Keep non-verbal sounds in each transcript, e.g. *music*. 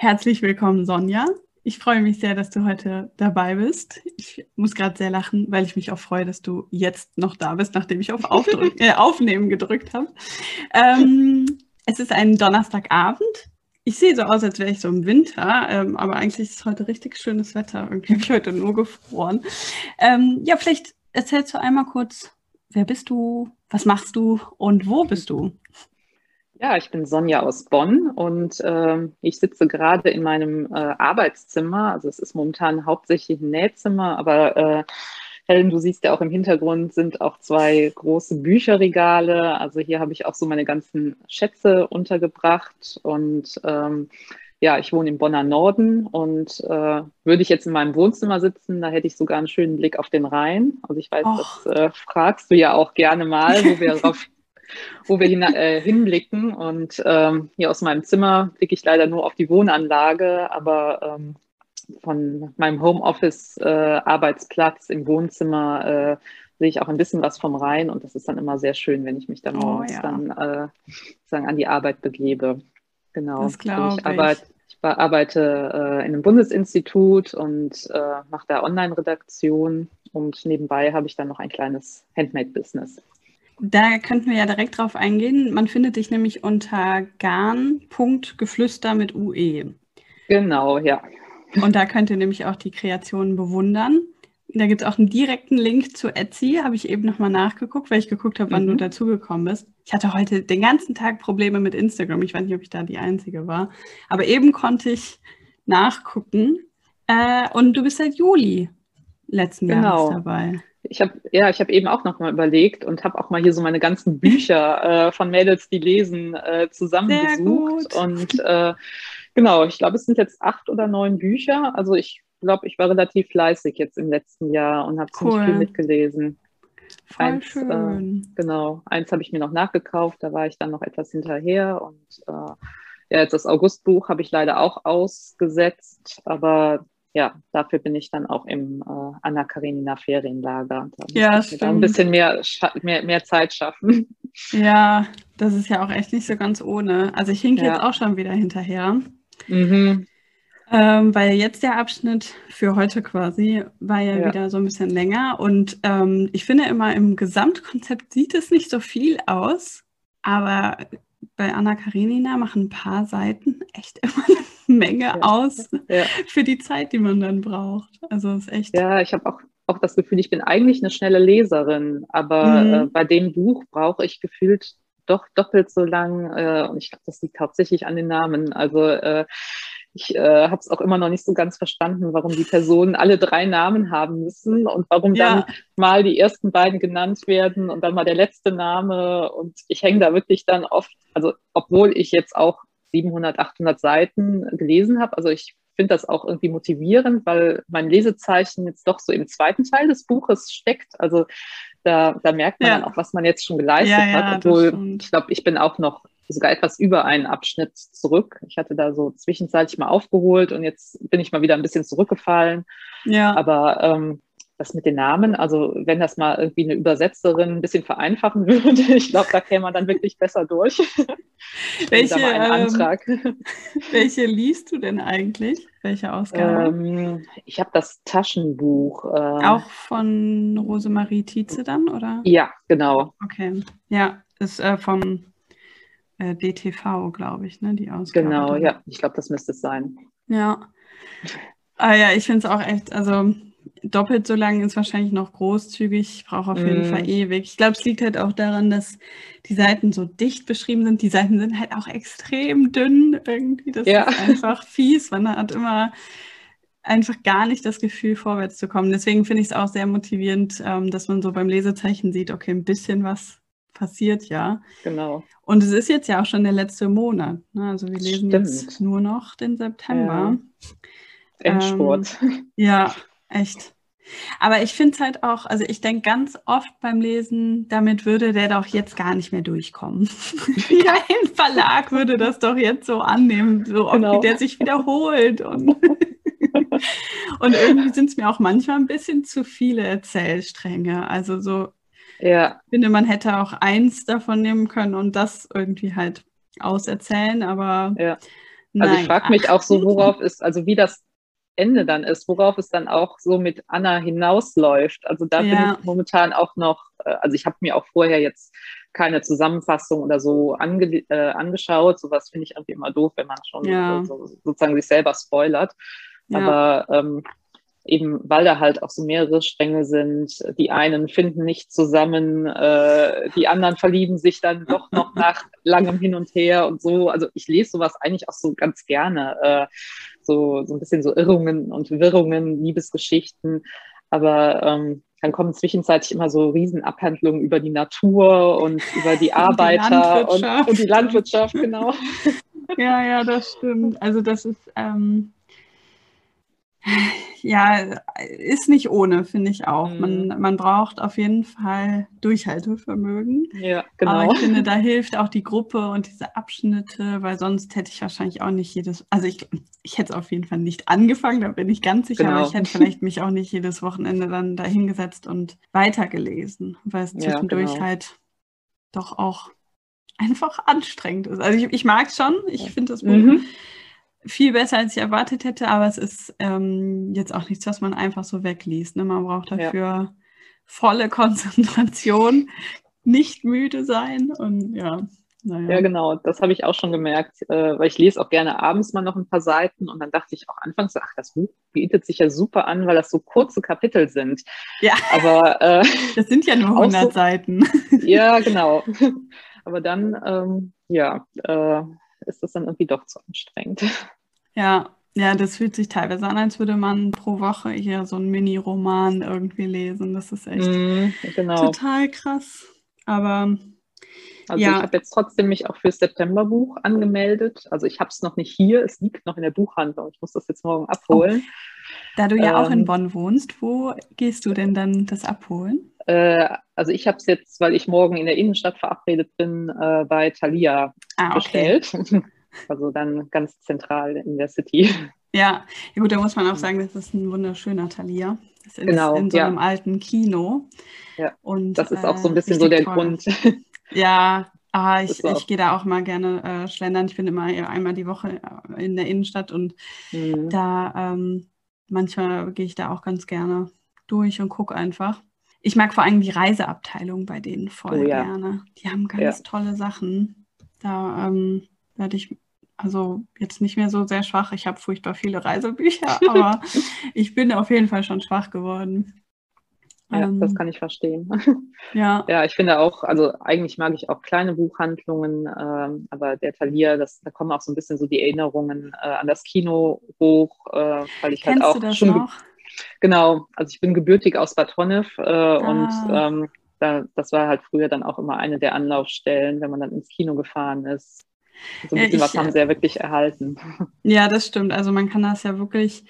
Herzlich willkommen, Sonja. Ich freue mich sehr, dass du heute dabei bist. Ich muss gerade sehr lachen, weil ich mich auch freue, dass du jetzt noch da bist, nachdem ich auf *laughs* Aufdrück, äh, Aufnehmen gedrückt habe. Ähm, es ist ein Donnerstagabend. Ich sehe so aus, als wäre ich so im Winter, ähm, aber eigentlich ist heute richtig schönes Wetter. Irgendwie habe ich heute nur gefroren. Ähm, ja, vielleicht erzählst du einmal kurz, wer bist du, was machst du und wo bist du? Ja, ich bin Sonja aus Bonn und äh, ich sitze gerade in meinem äh, Arbeitszimmer. Also es ist momentan hauptsächlich ein Nähzimmer, aber äh, Helen, du siehst ja auch im Hintergrund sind auch zwei große Bücherregale. Also hier habe ich auch so meine ganzen Schätze untergebracht und ähm, ja, ich wohne im Bonner Norden und äh, würde ich jetzt in meinem Wohnzimmer sitzen, da hätte ich sogar einen schönen Blick auf den Rhein. Also ich weiß, Och. das äh, fragst du ja auch gerne mal, wo wir *laughs* darauf wo wir hin, äh, hinblicken. Und ähm, hier aus meinem Zimmer blicke ich leider nur auf die Wohnanlage, aber ähm, von meinem Homeoffice-Arbeitsplatz äh, im Wohnzimmer äh, sehe ich auch ein bisschen was vom Rhein und das ist dann immer sehr schön, wenn ich mich dann oh, ja. dann äh, sagen, an die Arbeit begebe. Genau. Das glaube ich. Arbeite, ich arbeite äh, in einem Bundesinstitut und äh, mache da Online-Redaktion und nebenbei habe ich dann noch ein kleines Handmade-Business. Da könnten wir ja direkt drauf eingehen. Man findet dich nämlich unter garn.geflüster mit UE. Genau, ja. Und da könnt ihr nämlich auch die Kreationen bewundern. Da gibt es auch einen direkten Link zu Etsy, habe ich eben nochmal nachgeguckt, weil ich geguckt habe, wann mhm. du dazugekommen bist. Ich hatte heute den ganzen Tag Probleme mit Instagram. Ich weiß nicht, ob ich da die Einzige war. Aber eben konnte ich nachgucken. Äh, und du bist seit Juli letzten genau. Jahres dabei ich habe ja, ich habe eben auch noch mal überlegt und habe auch mal hier so meine ganzen Bücher *laughs* äh, von Mädels, die lesen, äh, zusammengesucht. Und äh, genau, ich glaube, es sind jetzt acht oder neun Bücher. Also ich glaube, ich war relativ fleißig jetzt im letzten Jahr und habe cool. ziemlich viel mitgelesen. Voll eins, äh, schön. genau, eins habe ich mir noch nachgekauft, da war ich dann noch etwas hinterher und äh, ja, jetzt das Augustbuch habe ich leider auch ausgesetzt, aber ja, dafür bin ich dann auch im äh, Anna Karenina Ferienlager. Da ja, stimmt. ein bisschen mehr, mehr, mehr Zeit schaffen. *laughs* Ja, das ist ja auch echt nicht so ganz ohne. Also ich hink ja. jetzt auch schon wieder hinterher. Mhm. Ähm, weil jetzt der Abschnitt für heute quasi war ja, ja. wieder so ein bisschen länger. Und ähm, ich finde immer im Gesamtkonzept sieht es nicht so viel aus, aber bei Anna Karenina machen ein paar Seiten *laughs* echt immer eine Menge ja. aus ja. für die Zeit, die man dann braucht. Also ist echt. Ja, ich habe auch, auch das Gefühl, ich bin eigentlich eine schnelle Leserin, aber mhm. äh, bei dem Buch brauche ich gefühlt doch doppelt so lang. Äh, und ich glaube, das liegt hauptsächlich an den Namen. Also äh, ich äh, habe es auch immer noch nicht so ganz verstanden, warum die Personen alle drei Namen haben müssen und warum ja. dann mal die ersten beiden genannt werden und dann mal der letzte Name. Und ich hänge da wirklich dann oft, also obwohl ich jetzt auch 700, 800 Seiten gelesen habe, also ich finde das auch irgendwie motivierend, weil mein Lesezeichen jetzt doch so im zweiten Teil des Buches steckt. Also da, da merkt man ja. dann auch, was man jetzt schon geleistet ja, hat. Obwohl, ich glaube, ich bin auch noch sogar etwas über einen Abschnitt zurück. Ich hatte da so zwischenzeitlich mal aufgeholt und jetzt bin ich mal wieder ein bisschen zurückgefallen. Ja. Aber ähm, das mit den Namen, also wenn das mal irgendwie eine Übersetzerin ein bisschen vereinfachen *laughs* würde, ich glaube, da käme man dann wirklich besser durch. *laughs* welche, ähm, *laughs* welche liest du denn eigentlich? Welche Ausgabe? Ähm, ich habe das Taschenbuch. Äh, Auch von Rosemarie Tietze dann, oder? Ja, genau. Okay. Ja, ist äh, vom äh, DTV, glaube ich, ne, die Ausgabe. Genau, ja, ich glaube, das müsste es sein. Ja. Ah ja, ich finde es auch echt, also doppelt so lang ist wahrscheinlich noch großzügig. Brauche auf jeden mm. Fall ewig. Ich glaube, es liegt halt auch daran, dass die Seiten so dicht beschrieben sind. Die Seiten sind halt auch extrem dünn irgendwie. Das ja. ist einfach *laughs* fies. Man hat immer einfach gar nicht das Gefühl, vorwärts zu kommen. Deswegen finde ich es auch sehr motivierend, ähm, dass man so beim Lesezeichen sieht, okay, ein bisschen was passiert ja. Genau. Und es ist jetzt ja auch schon der letzte Monat. Ne? Also wir lesen Stimmt. jetzt nur noch den September. Ja. Endspurt. Ähm, *laughs* ja, echt. Aber ich finde es halt auch, also ich denke ganz oft beim Lesen, damit würde der doch jetzt gar nicht mehr durchkommen. *laughs* Kein Verlag würde das doch jetzt so annehmen, so genau. wie der sich wiederholt. Und, *laughs* und irgendwie sind es mir auch manchmal ein bisschen zu viele Erzählstränge. Also so, ja. ich finde, man hätte auch eins davon nehmen können und das irgendwie halt auserzählen, aber. Ja. Also ich frage mich auch so, worauf ist, also wie das Ende dann ist, worauf es dann auch so mit Anna hinausläuft. Also da ja. bin ich momentan auch noch, äh, also ich habe mir auch vorher jetzt keine Zusammenfassung oder so ange, äh, angeschaut. Sowas finde ich irgendwie immer doof, wenn man schon ja. so, sozusagen sich selber spoilert. Ja. Aber ähm, eben weil da halt auch so mehrere Stränge sind. Die einen finden nicht zusammen, äh, die anderen verlieben sich dann doch noch *laughs* nach langem Hin und Her und so. Also ich lese sowas eigentlich auch so ganz gerne. Äh, so, so ein bisschen so Irrungen und Wirrungen, Liebesgeschichten. Aber ähm, dann kommen zwischenzeitlich immer so Riesenabhandlungen über die Natur und über die *laughs* Arbeiter und, und, und die Landwirtschaft, genau. *laughs* Ja, ja, das stimmt. Also das ist, ähm, ja, ist nicht ohne, finde ich auch. Mhm. Man, man braucht auf jeden Fall Durchhaltevermögen. Ja, genau. Aber ich finde, da hilft auch die Gruppe und diese Abschnitte, weil sonst hätte ich wahrscheinlich auch nicht jedes, also ich, ich hätte es auf jeden Fall nicht angefangen, da bin ich ganz sicher, genau. aber ich hätte vielleicht mich auch nicht jedes Wochenende dann da hingesetzt und weitergelesen, weil es zwischendurch ja, genau. halt doch auch einfach anstrengend ist. Also ich, ich mag es schon, ich finde das Buch mhm viel besser, als ich erwartet hätte, aber es ist ähm, jetzt auch nichts, was man einfach so wegliest. Ne? Man braucht dafür ja. volle Konzentration, nicht müde sein und ja. Naja. Ja, genau, das habe ich auch schon gemerkt, äh, weil ich lese auch gerne abends mal noch ein paar Seiten und dann dachte ich auch anfangs, ach, das Buch bietet sich ja super an, weil das so kurze Kapitel sind. Ja, aber äh, *laughs* das sind ja nur 100 so, Seiten. Ja, genau. *laughs* Aber dann, ähm, ja, äh, ist das dann irgendwie doch zu anstrengend. Ja, ja, das fühlt sich teilweise an, als würde man pro Woche hier so einen Mini-Roman irgendwie lesen. Das ist echt mm, genau. total krass. Aber also ja. ich habe jetzt trotzdem mich auch für das Septemberbuch angemeldet. Also ich habe es noch nicht hier, es liegt noch in der Buchhandlung. Ich muss das jetzt morgen abholen. Oh. Da du ja ähm, auch in ähm, Bonn wohnst, wo gehst du denn dann das abholen? Äh, also ich habe es jetzt, weil ich morgen in der Innenstadt verabredet bin, äh, bei Thalia ah, okay. bestellt. *laughs* Also dann ganz zentral in der City. Ja, ja gut, da muss man auch sagen, das ist ein wunderschöner Thalia. Das ist genau, in so ja. einem alten Kino. Ja, und, das ist auch so ein äh, bisschen so der toll. Grund. *laughs* Ja, ah, ich, ich gehe da auch mal gerne äh, schlendern. Ich bin immer einmal die Woche äh, in der Innenstadt und mhm. da ähm, manchmal gehe ich da auch ganz gerne durch und gucke einfach. Ich mag vor allem die Reiseabteilung bei denen voll oh, ja. gerne. Die haben ganz ja. tolle Sachen. Da ähm, werde ich also jetzt nicht mehr so sehr schwach. Ich habe furchtbar viele Reisebücher, *laughs* aber ich bin auf jeden Fall schon schwach geworden. Ja, ähm, das kann ich verstehen. *laughs* Ja. Ja, ich finde auch, also eigentlich mag ich auch kleine Buchhandlungen, ähm, aber der Talier, das, da kommen auch so ein bisschen so die Erinnerungen äh, an das Kino hoch, äh, weil ich halt Kennst halt auch du das schon. Noch? Genau, also ich bin gebürtig aus Bad Honnef äh, ah. und ähm, da, das war halt früher dann auch immer eine der Anlaufstellen, wenn man dann ins Kino gefahren ist. So ein bisschen ja, ich, was haben sie ja wirklich erhalten. *laughs* Ja, das stimmt. Also man kann das ja wirklich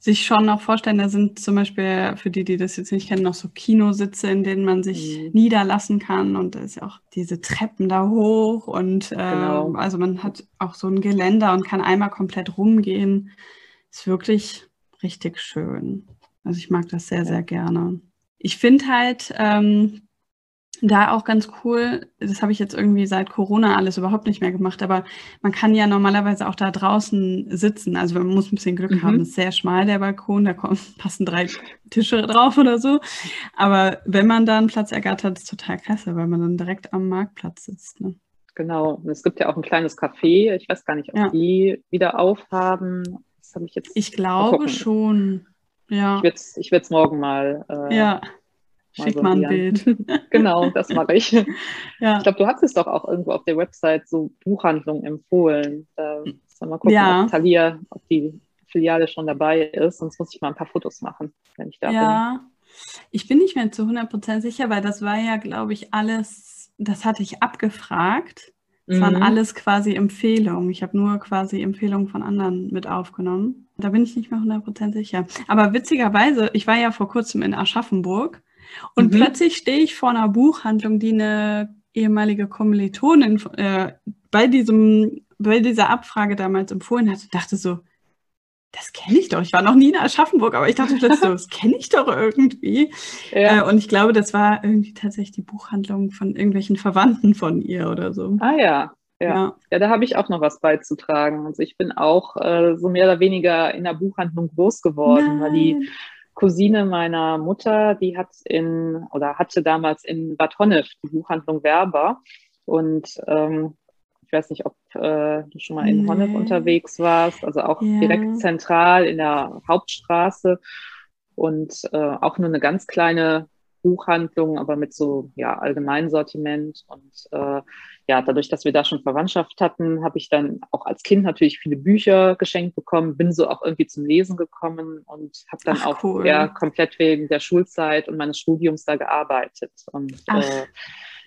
sich schon noch vorstellen, da sind zum Beispiel für die, die das jetzt nicht kennen, noch so Kinositze, in denen man sich mhm. niederlassen kann und da ist ja auch diese Treppen da hoch und äh, genau. also man hat auch so ein Geländer und kann einmal komplett rumgehen. Ist wirklich richtig schön. Also ich mag das sehr, sehr gerne. Ich finde halt, ähm, da auch ganz cool, das habe ich jetzt irgendwie seit Corona alles überhaupt nicht mehr gemacht, aber man kann ja normalerweise auch da draußen sitzen. Also man muss ein bisschen Glück mhm. haben, es ist sehr schmal der Balkon, da kommen, *laughs* passen drei Tische drauf oder so. Aber wenn man da einen Platz ergattert, ist es total klasse, weil man dann direkt am Marktplatz sitzt. Ne? Genau, und es gibt ja auch ein kleines Café, ich weiß gar nicht, ob ja. die wieder aufhaben. Das habe ich jetzt. Ich glaube schon. Ja. Ich werde es morgen mal äh, ja. Schick mal, ein Bild. *laughs* genau, das mache ich. *laughs* ja. Ich glaube, du hattest doch auch irgendwo auf der Website so Buchhandlungen empfohlen. Da mal gucken, ja. ob Thalia, ob die Filiale schon dabei ist. Sonst muss ich mal ein paar Fotos machen, wenn ich da ja. bin. Ich bin nicht mehr zu 100% sicher, weil das war ja, glaube ich, alles das hatte ich abgefragt. Das waren Mhm. alles quasi Empfehlungen. Ich habe nur quasi Empfehlungen von anderen mit aufgenommen. Da bin ich nicht mehr 100% sicher. Aber witzigerweise, ich war ja vor kurzem in Aschaffenburg und Mhm. plötzlich stehe ich vor einer Buchhandlung, die eine ehemalige Kommilitonin äh, bei, diesem, bei dieser Abfrage damals empfohlen hatte. Dachte so, das kenne ich doch. Ich war noch nie in Aschaffenburg, aber ich dachte plötzlich das kenne ich doch irgendwie. Ja. Äh, und ich glaube, das war irgendwie tatsächlich die Buchhandlung von irgendwelchen Verwandten von ihr oder so. ah ja. Ja. Ja. Ja, da habe ich auch noch was beizutragen. Also ich bin auch äh, so mehr oder weniger in der Buchhandlung groß geworden, weil die Nein. Cousine meiner Mutter, die hat in oder hatte damals in Bad Honnef die Buchhandlung Werber. Und ähm, ich weiß nicht, ob äh, du schon mal in Nee. Honnef unterwegs warst, also auch Ja. direkt zentral in der Hauptstraße und äh, auch nur eine ganz kleine Buchhandlung, aber mit so ja, Allgemeinsortiment. Und äh, ja, dadurch, dass wir da schon Verwandtschaft hatten, habe ich dann auch als Kind natürlich viele Bücher geschenkt bekommen, bin so auch irgendwie zum Lesen gekommen und habe dann Ach, auch cool. ja, komplett wegen der Schulzeit und meines Studiums da gearbeitet. Und äh,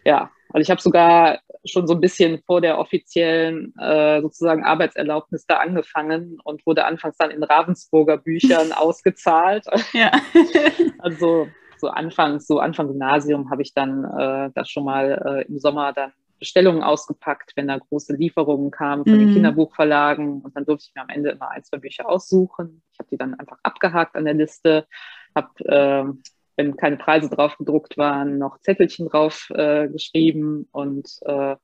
ja, also ich habe sogar schon so ein bisschen vor der offiziellen äh, sozusagen Arbeitserlaubnis da angefangen und wurde anfangs dann in Ravensburger Büchern *laughs* ausgezahlt. Ja. *laughs* Also so anfangs, so Anfang Gymnasium habe ich dann äh, das schon mal äh, im Sommer dann Bestellungen ausgepackt, wenn da große Lieferungen kamen von Mhm. den Kinderbuchverlagen und dann durfte ich mir am Ende immer ein, zwei Bücher aussuchen. Ich habe die dann einfach abgehakt an der Liste, habe, äh, wenn keine Preise drauf gedruckt waren, noch Zettelchen drauf äh, geschrieben und äh,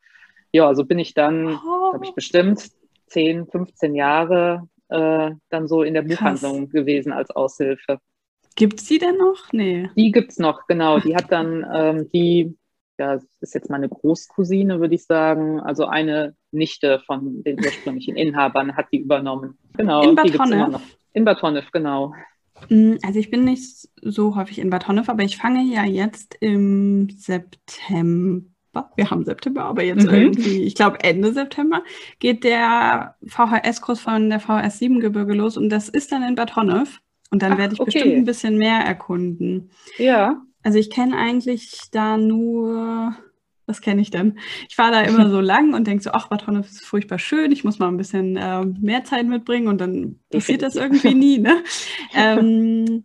ja, so bin ich dann, Oh. habe ich bestimmt 10, 15 Jahre äh, dann so in der Krass. Buchhandlung gewesen als Aushilfe. Gibt's die denn noch? Nee. Die gibt's noch, genau. Die hat *laughs* dann ähm, die, ja, ist jetzt meine Großcousine, würde ich sagen. Also eine Nichte von den ursprünglichen Inhabern hat die übernommen. Genau, In Bad die gibt's immer Honnef? noch. In Bad Honnef, genau. Mm, Also ich bin nicht so häufig in Bad Honnef, aber ich fange ja jetzt im September. Wir haben September, aber jetzt Mhm. irgendwie, ich glaube Ende September, geht der VHS-Kurs von der VHS 7 Gebirge los und das ist dann in Bad Honnef. Und dann Ach, werde ich okay. bestimmt ein bisschen mehr erkunden. Ja, Also ich kenne eigentlich da nur, was kenne ich denn? Ich fahre da immer so lang und denke so, ach, Bad Honnef ist furchtbar schön, ich muss mal ein bisschen äh, mehr Zeit mitbringen und dann passiert das irgendwie nie, ne? *laughs* ähm,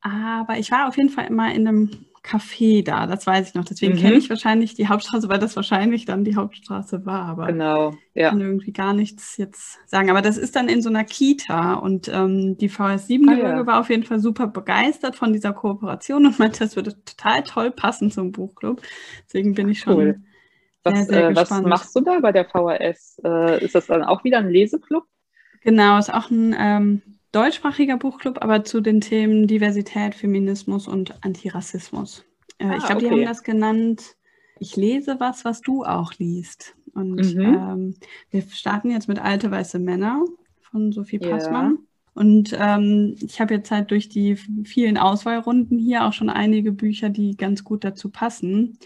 aber ich war auf jeden Fall immer in einem Café da, das weiß ich noch. Deswegen Mhm. kenne ich wahrscheinlich die Hauptstraße, weil das wahrscheinlich dann die Hauptstraße war. Aber genau. ich Ja. kann irgendwie gar nichts jetzt sagen. Aber das ist dann in so einer Kita und ähm, die VS 7 Ah, ja. war auf jeden Fall super begeistert von dieser Kooperation und meinte, das würde total toll passen zum Buchclub. Deswegen bin ich schon Cool. Was, sehr, sehr äh, was machst du da bei der VHS? Äh, ist das dann auch wieder ein Leseclub? Genau, ist auch ein ähm, deutschsprachiger Buchclub, aber zu den Themen Diversität, Feminismus und Antirassismus. Äh, Ah, ich glaube, die okay. haben das genannt, ich lese was, was du auch liest. Und Mhm. ähm, wir starten jetzt mit Alte weiße Männer von Sophie Ja. Passmann. Und ähm, ich habe jetzt halt durch die vielen Auswahlrunden hier auch schon einige Bücher, die ganz gut dazu passen,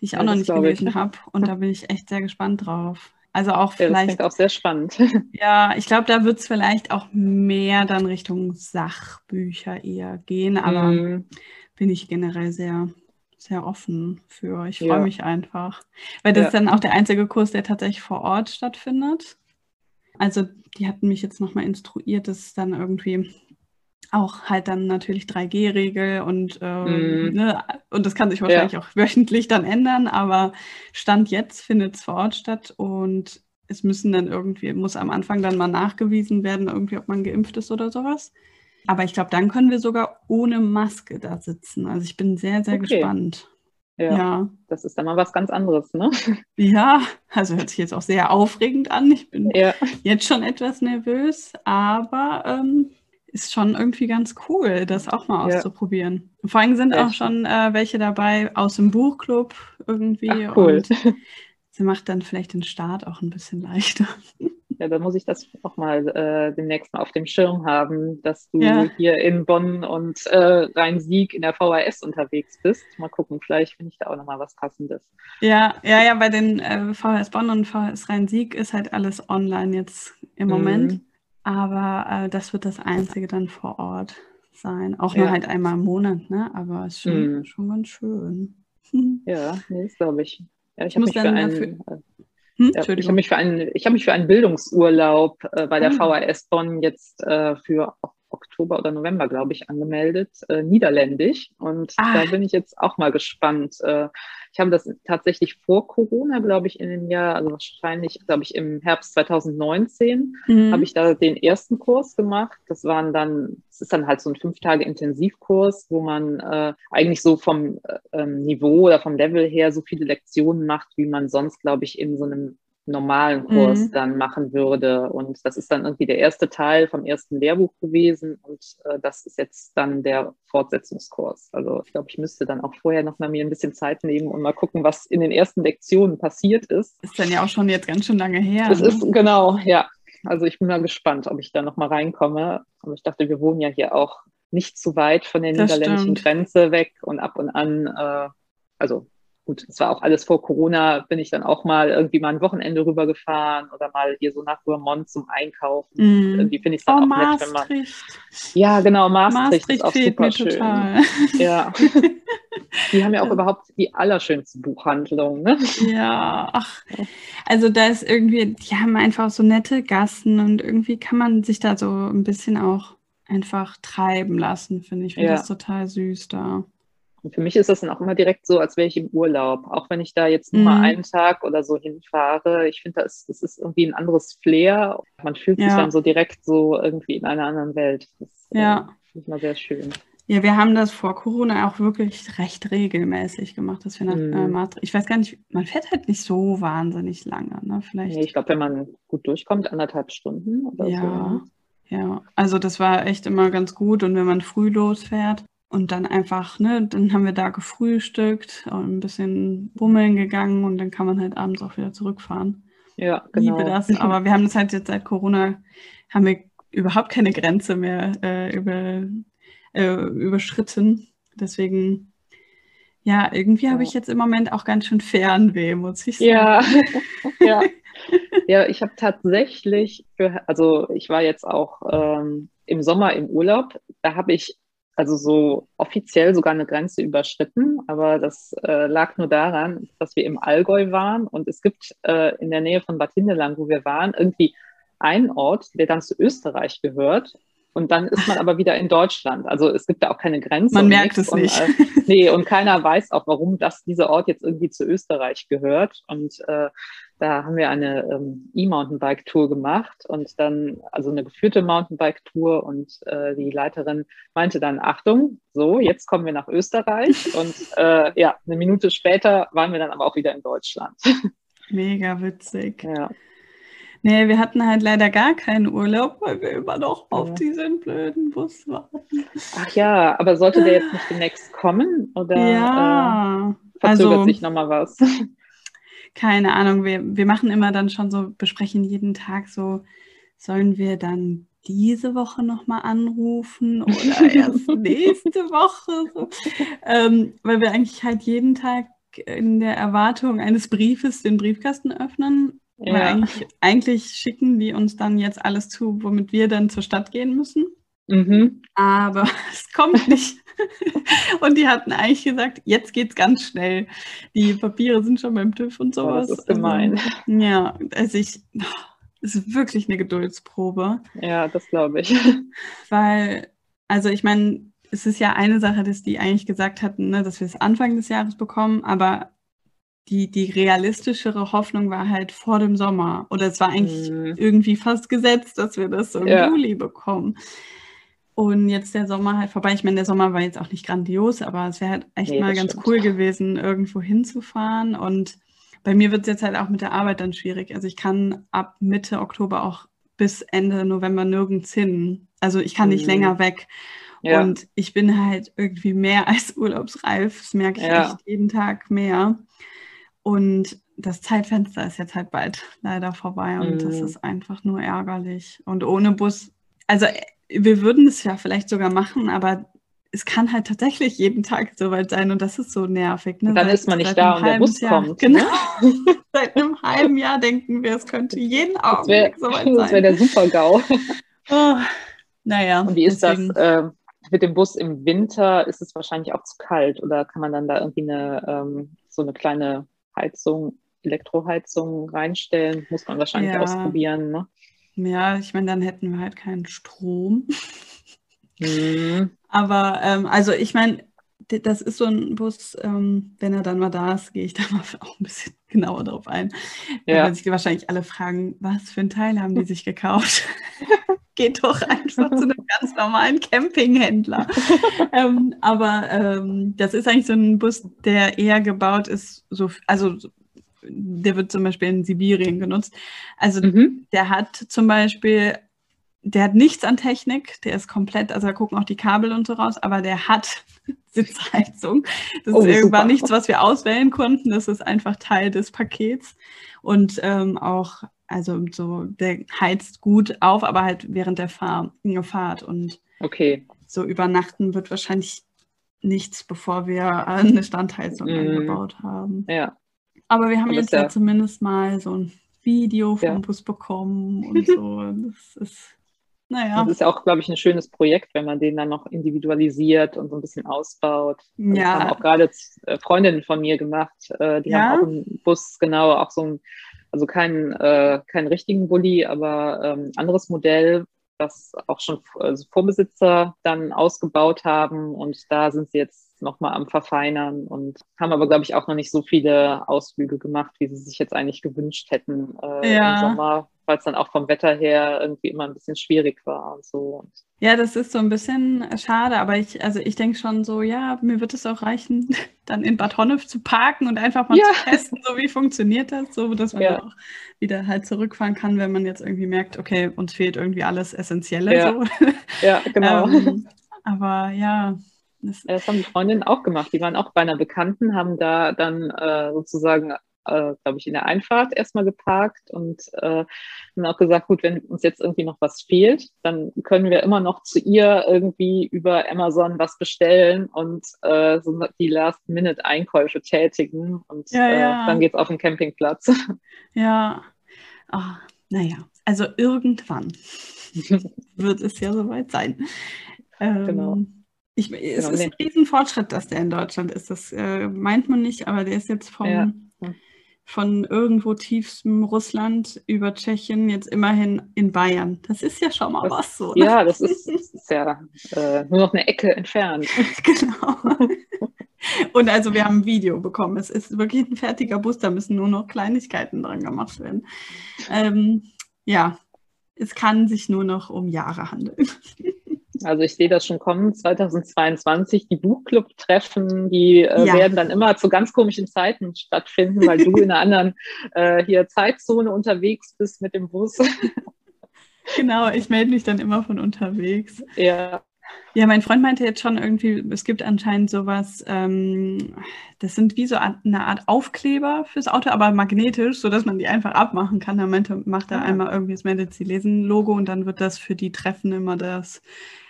die ich Ja, auch noch nicht gelesen habe. Und *laughs* da bin ich echt sehr gespannt drauf. Also auch Ja, das vielleicht klingt auch sehr spannend. *laughs* ja, ich glaube, da wird es vielleicht auch mehr dann Richtung Sachbücher eher gehen, aber Mm, bin ich generell sehr, sehr offen für. Ich freue Ja. mich einfach. Weil das Ja. ist dann auch der einzige Kurs, der tatsächlich vor Ort stattfindet. Also die hatten mich jetzt nochmal instruiert, dass es dann irgendwie auch halt dann natürlich 3G-Regel und, ähm, Mm. ne, und das kann sich wahrscheinlich auch *laughs* wöchentlich dann ändern, aber Stand jetzt findet es vor Ort statt und es müssen dann irgendwie, muss am Anfang dann mal nachgewiesen werden, irgendwie, ob man geimpft ist oder sowas. Aber ich glaube, dann können wir sogar ohne Maske da sitzen. Also ich bin sehr, sehr Okay. gespannt. ja, Ja. das ist dann mal was ganz anderes, ne? *laughs* ja, also hört sich jetzt auch sehr aufregend an. Ich bin Ja, jetzt schon etwas nervös, aber ähm, ist schon irgendwie ganz cool, das auch mal Ja. auszuprobieren. Vor allem sind Sehr auch schon äh, welche dabei aus dem Buchclub irgendwie. Ach, cool. Und sie macht dann vielleicht den Start auch ein bisschen leichter. *laughs* Ja, dann muss ich das auch mal äh, demnächst mal auf dem Schirm haben, dass du Ja. hier in Bonn und äh, Rhein-Sieg in der VHS unterwegs bist. Mal gucken, vielleicht finde ich da auch nochmal was Passendes. Ja, ja, ja, bei den äh, VHS Bonn und VHS Rhein-Sieg ist halt alles online jetzt im Moment. Mhm. Aber äh, das wird das Einzige dann vor Ort sein. Auch nur Ja. halt einmal im Monat, ne? Aber ist schon, Mhm. schon ganz schön. *laughs* Ja, nee, das glaube ich. Ja, ich habe mich, für einen, hm? ja, ich hab mich für einen, ich mich für einen Bildungsurlaub äh, bei der hm. VHS Bonn jetzt äh, für Oktober oder November, glaube ich, angemeldet, äh, niederländisch. Und ah. da bin ich jetzt auch mal gespannt. Äh, ich habe das tatsächlich vor Corona, glaube ich, in dem Jahr, also wahrscheinlich, glaube ich, im Herbst 2019, mhm. habe ich da den ersten Kurs gemacht. Das waren dann, es ist dann halt so ein fünf Tage Intensivkurs, wo man äh, eigentlich so vom äh, ähm, Niveau oder vom Level her so viele Lektionen macht, wie man sonst, glaube ich, in so einem normalen Kurs mhm. dann machen würde. Und das ist dann irgendwie der erste Teil vom ersten Lehrbuch gewesen und äh, das ist jetzt dann der Fortsetzungskurs. Also ich glaube, ich müsste dann auch vorher noch mal mir ein bisschen Zeit nehmen und mal gucken, was in den ersten Lektionen passiert ist. Ist dann ja auch schon jetzt ganz schön lange her. Das ne? ist genau, ja. Also ich bin mal gespannt, ob ich da noch mal reinkomme. Aber ich dachte, wir wohnen ja hier auch nicht zu weit von der das niederländischen stimmt. Grenze weg und ab und an, äh, also gut, es war auch alles vor Corona, bin ich dann auch mal irgendwie mal ein Wochenende rübergefahren oder mal hier so nach Vermont zum Einkaufen. Mm. Irgendwie finde ich es dann oh, auch Maastricht. nett, wenn man. Ja, genau, Maastricht, Maastricht ist auch super schön. Total. Ja. *laughs* Die haben ja auch überhaupt die allerschönste Buchhandlung, ne? Ja, ach, also da ist irgendwie, die haben einfach so nette Gassen und irgendwie kann man sich da so ein bisschen auch einfach treiben lassen, finde ich. Ich finde ja. das total süß da. Und für mich ist das dann auch immer direkt so, als wäre ich im Urlaub. Auch wenn ich da jetzt nur mhm. mal einen Tag oder so hinfahre. Ich finde, das, das ist irgendwie ein anderes Flair. Man fühlt ja. sich dann so direkt so irgendwie in einer anderen Welt. Das äh, ja. äh, finde ich mal sehr schön. Ja, wir haben das vor Corona auch wirklich recht regelmäßig gemacht, dass wir nach äh, mhm. äh, Madrid. Ich weiß gar nicht, man fährt halt nicht so wahnsinnig lange, ne? Vielleicht. Nee, ich glaube, wenn man gut durchkommt, anderthalb Stunden oder ja. so. Ne? Ja, also das war echt immer ganz gut. Und wenn man früh losfährt, und dann einfach, ne, dann haben wir da gefrühstückt, ein bisschen bummeln gegangen und dann kann man halt abends auch wieder zurückfahren. Ja, genau. Liebe das, aber wir haben das halt jetzt seit Corona, haben wir überhaupt keine Grenze mehr äh, über, äh, überschritten. Deswegen, ja, irgendwie ja. habe ich jetzt im Moment auch ganz schön Fernweh, muss ich sagen. *laughs* Ja, ja. *laughs* ja ich habe tatsächlich, für, also ich war jetzt auch ähm, im Sommer im Urlaub, da habe ich also so offiziell sogar eine Grenze überschritten, aber das äh, lag nur daran, dass wir im Allgäu waren und es gibt äh, in der Nähe von Bad Hindelang, wo wir waren, irgendwie einen Ort, der dann zu Österreich gehört und dann ist man aber wieder in Deutschland. Also es gibt da auch keine Grenze. Man merkt es nicht. Und, äh, nee, und keiner weiß auch, warum das, dieser Ort jetzt irgendwie zu Österreich gehört. Und äh, da haben wir eine ähm, E-Mountainbike-Tour gemacht und dann, also eine geführte Mountainbike-Tour und äh, die Leiterin meinte dann, Achtung, so, jetzt kommen wir nach Österreich *laughs* und äh, ja, eine Minute später waren wir dann aber auch wieder in Deutschland. Mega witzig. Ja. Nee, wir hatten halt leider gar keinen Urlaub, weil wir immer noch auf ja. diesen blöden Bus warten. Ach ja, aber sollte der jetzt nicht demnächst kommen? Oder ja, äh, verzögert also, sich nochmal was? Keine Ahnung, wir, wir machen immer dann schon so, besprechen jeden Tag so, sollen wir dann diese Woche nochmal anrufen *laughs* oder erst nächste Woche? So. Ähm, weil wir eigentlich halt jeden Tag in der Erwartung eines Briefes den Briefkasten öffnen. Ja. Weil eigentlich, eigentlich schicken die uns dann jetzt alles zu, womit wir dann zur Stadt gehen müssen. Mhm. Aber *laughs* es kommt nicht. *laughs* und die hatten eigentlich gesagt, jetzt geht's ganz schnell. Die Papiere sind schon beim TÜV und sowas. Das ist gemein. Also, ja, also ich, es ist wirklich eine Geduldsprobe. Ja, das glaube ich. *laughs* Weil, also ich meine, es ist ja eine Sache, dass die eigentlich gesagt hatten, ne, dass wir es Anfang des Jahres bekommen, aber die, die realistischere Hoffnung war halt vor dem Sommer. Oder es war eigentlich mhm. irgendwie fast gesetzt, dass wir das so im ja. Juli bekommen. Und jetzt der Sommer halt vorbei. Ich meine, der Sommer war jetzt auch nicht grandios, aber es wäre halt echt nee, mal ganz stimmt. cool gewesen, irgendwo hinzufahren. Und bei mir wird es jetzt halt auch mit der Arbeit dann schwierig. Also ich kann ab Mitte Oktober auch bis Ende November nirgends hin. Also ich kann nicht mhm. länger weg. Ja. Und ich bin halt irgendwie mehr *laughs* als urlaubsreif. Das merke ich ja. echt jeden Tag mehr. Und das Zeitfenster ist jetzt halt bald leider vorbei und mhm. das ist einfach nur ärgerlich. Und ohne Bus, also wir würden es ja vielleicht sogar machen, aber es kann halt tatsächlich jeden Tag soweit sein und das ist so nervig. Ne? dann seit, ist man nicht da und der Bus Jahr, kommt. Genau. Ne? *laughs* seit einem halben Jahr denken wir, es könnte jeden Augenblick soweit *laughs* sein. Das wäre der Super-GAU. *laughs* Oh, naja. Und wie ist deswegen. das äh, mit dem Bus im Winter? Ist es wahrscheinlich auch zu kalt oder kann man dann da irgendwie eine, ähm, so eine kleine Heizung, Elektroheizung reinstellen. Muss man wahrscheinlich ja. ausprobieren. Ne? Ja, ich meine, dann hätten wir halt keinen Strom. Mhm. *laughs* Aber ähm, also ich meine, das ist so ein Bus, ähm, wenn er dann mal da ist, gehe ich da mal *laughs* auch ein bisschen genauer drauf ein. Ja. Werden sich wahrscheinlich alle fragen, was für ein Teil haben die sich gekauft? *laughs* Geht doch einfach zu einem ganz normalen Campinghändler. ähm, aber ähm, das ist eigentlich so ein Bus, der eher gebaut ist, so, also der wird zum Beispiel in Sibirien genutzt. Also mhm. der hat zum Beispiel der hat nichts an Technik, der ist komplett, also da gucken auch die Kabel und so raus, aber der hat *laughs* Sitzheizung. Das oh, ist irgendwann super. nichts, was wir auswählen konnten. Das ist einfach Teil des Pakets. Und ähm, auch, also so, der heizt gut auf, aber halt während der Fahr Fahrt. Und okay. so übernachten wird wahrscheinlich nichts, bevor wir *laughs* eine Standheizung mm. eingebaut haben. Ja. Aber wir haben jetzt ja, ja zumindest mal so ein Video vom ja. Bus bekommen und *laughs* so. Das ist naja. Das ist auch, glaube ich, ein schönes Projekt, wenn man den dann noch individualisiert und so ein bisschen ausbaut. Ja. Das haben auch gerade äh, Freundinnen von mir gemacht. Äh, die ja? haben auch einen Bus, genau, auch so ein, also keinen, äh, keinen richtigen Bulli, aber ähm, anderes Modell, das auch schon also Vorbesitzer dann ausgebaut haben. Und da sind sie jetzt nochmal am Verfeinern und haben aber, glaube ich, auch noch nicht so viele Ausflüge gemacht, wie sie sich jetzt eigentlich gewünscht hätten äh, ja. im Sommer weil es dann auch vom Wetter her irgendwie immer ein bisschen schwierig war und so. Ja, das ist so ein bisschen schade, aber ich, also ich denke schon so, ja, mir wird es auch reichen, *laughs* dann in Bad Honnef zu parken und einfach mal ja. zu testen, so wie funktioniert das, so dass man ja. auch wieder halt zurückfahren kann, wenn man jetzt irgendwie merkt, okay, uns fehlt irgendwie alles Essentielle. Ja, so. ja genau. *laughs* ähm, aber ja. Das, das haben die Freundinnen auch gemacht. Die waren auch bei einer Bekannten, haben da dann äh, sozusagen äh, glaube ich, in der Einfahrt erstmal geparkt und äh, haben auch gesagt, gut, wenn uns jetzt irgendwie noch was fehlt, dann können wir immer noch zu ihr irgendwie über Amazon was bestellen und äh, so die Last-Minute-Einkäufe tätigen und ja, äh, ja. dann geht's auf den Campingplatz. *laughs* Ja, oh, naja, also irgendwann *laughs* wird es ja soweit sein. Ähm, genau. Ich, es genau, ist ein Riesenfortschritt, dass der in Deutschland ist. Das äh, meint man nicht, aber der ist jetzt vom ja von irgendwo tiefstem Russland über Tschechien jetzt immerhin in Bayern. Das ist ja schon mal das, was so. Ne? Ja, das ist, *laughs* das ist ja äh, nur noch eine Ecke entfernt. *laughs* genau. Und also wir haben ein Video bekommen. Es ist wirklich ein fertiger Bus, da müssen nur noch Kleinigkeiten dran gemacht werden. Ähm, ja, es kann sich nur noch um Jahre handeln. *laughs* Also ich sehe das schon kommen, 2022, die Buchclub-Treffen, die äh, ja. werden dann immer zu ganz komischen Zeiten stattfinden, weil du in einer anderen *laughs* äh, hier Zeitzone unterwegs bist mit dem Bus. *laughs* Genau, ich melde mich dann immer von unterwegs. Ja. Ja, mein Freund meinte jetzt schon irgendwie, es gibt anscheinend sowas, ähm, das sind wie so eine Art Aufkleber fürs Auto, aber magnetisch, sodass man die einfach abmachen kann. Er meinte, macht er ah. einmal irgendwie das Medici Lesen-Logo und dann wird das für die Treffen immer das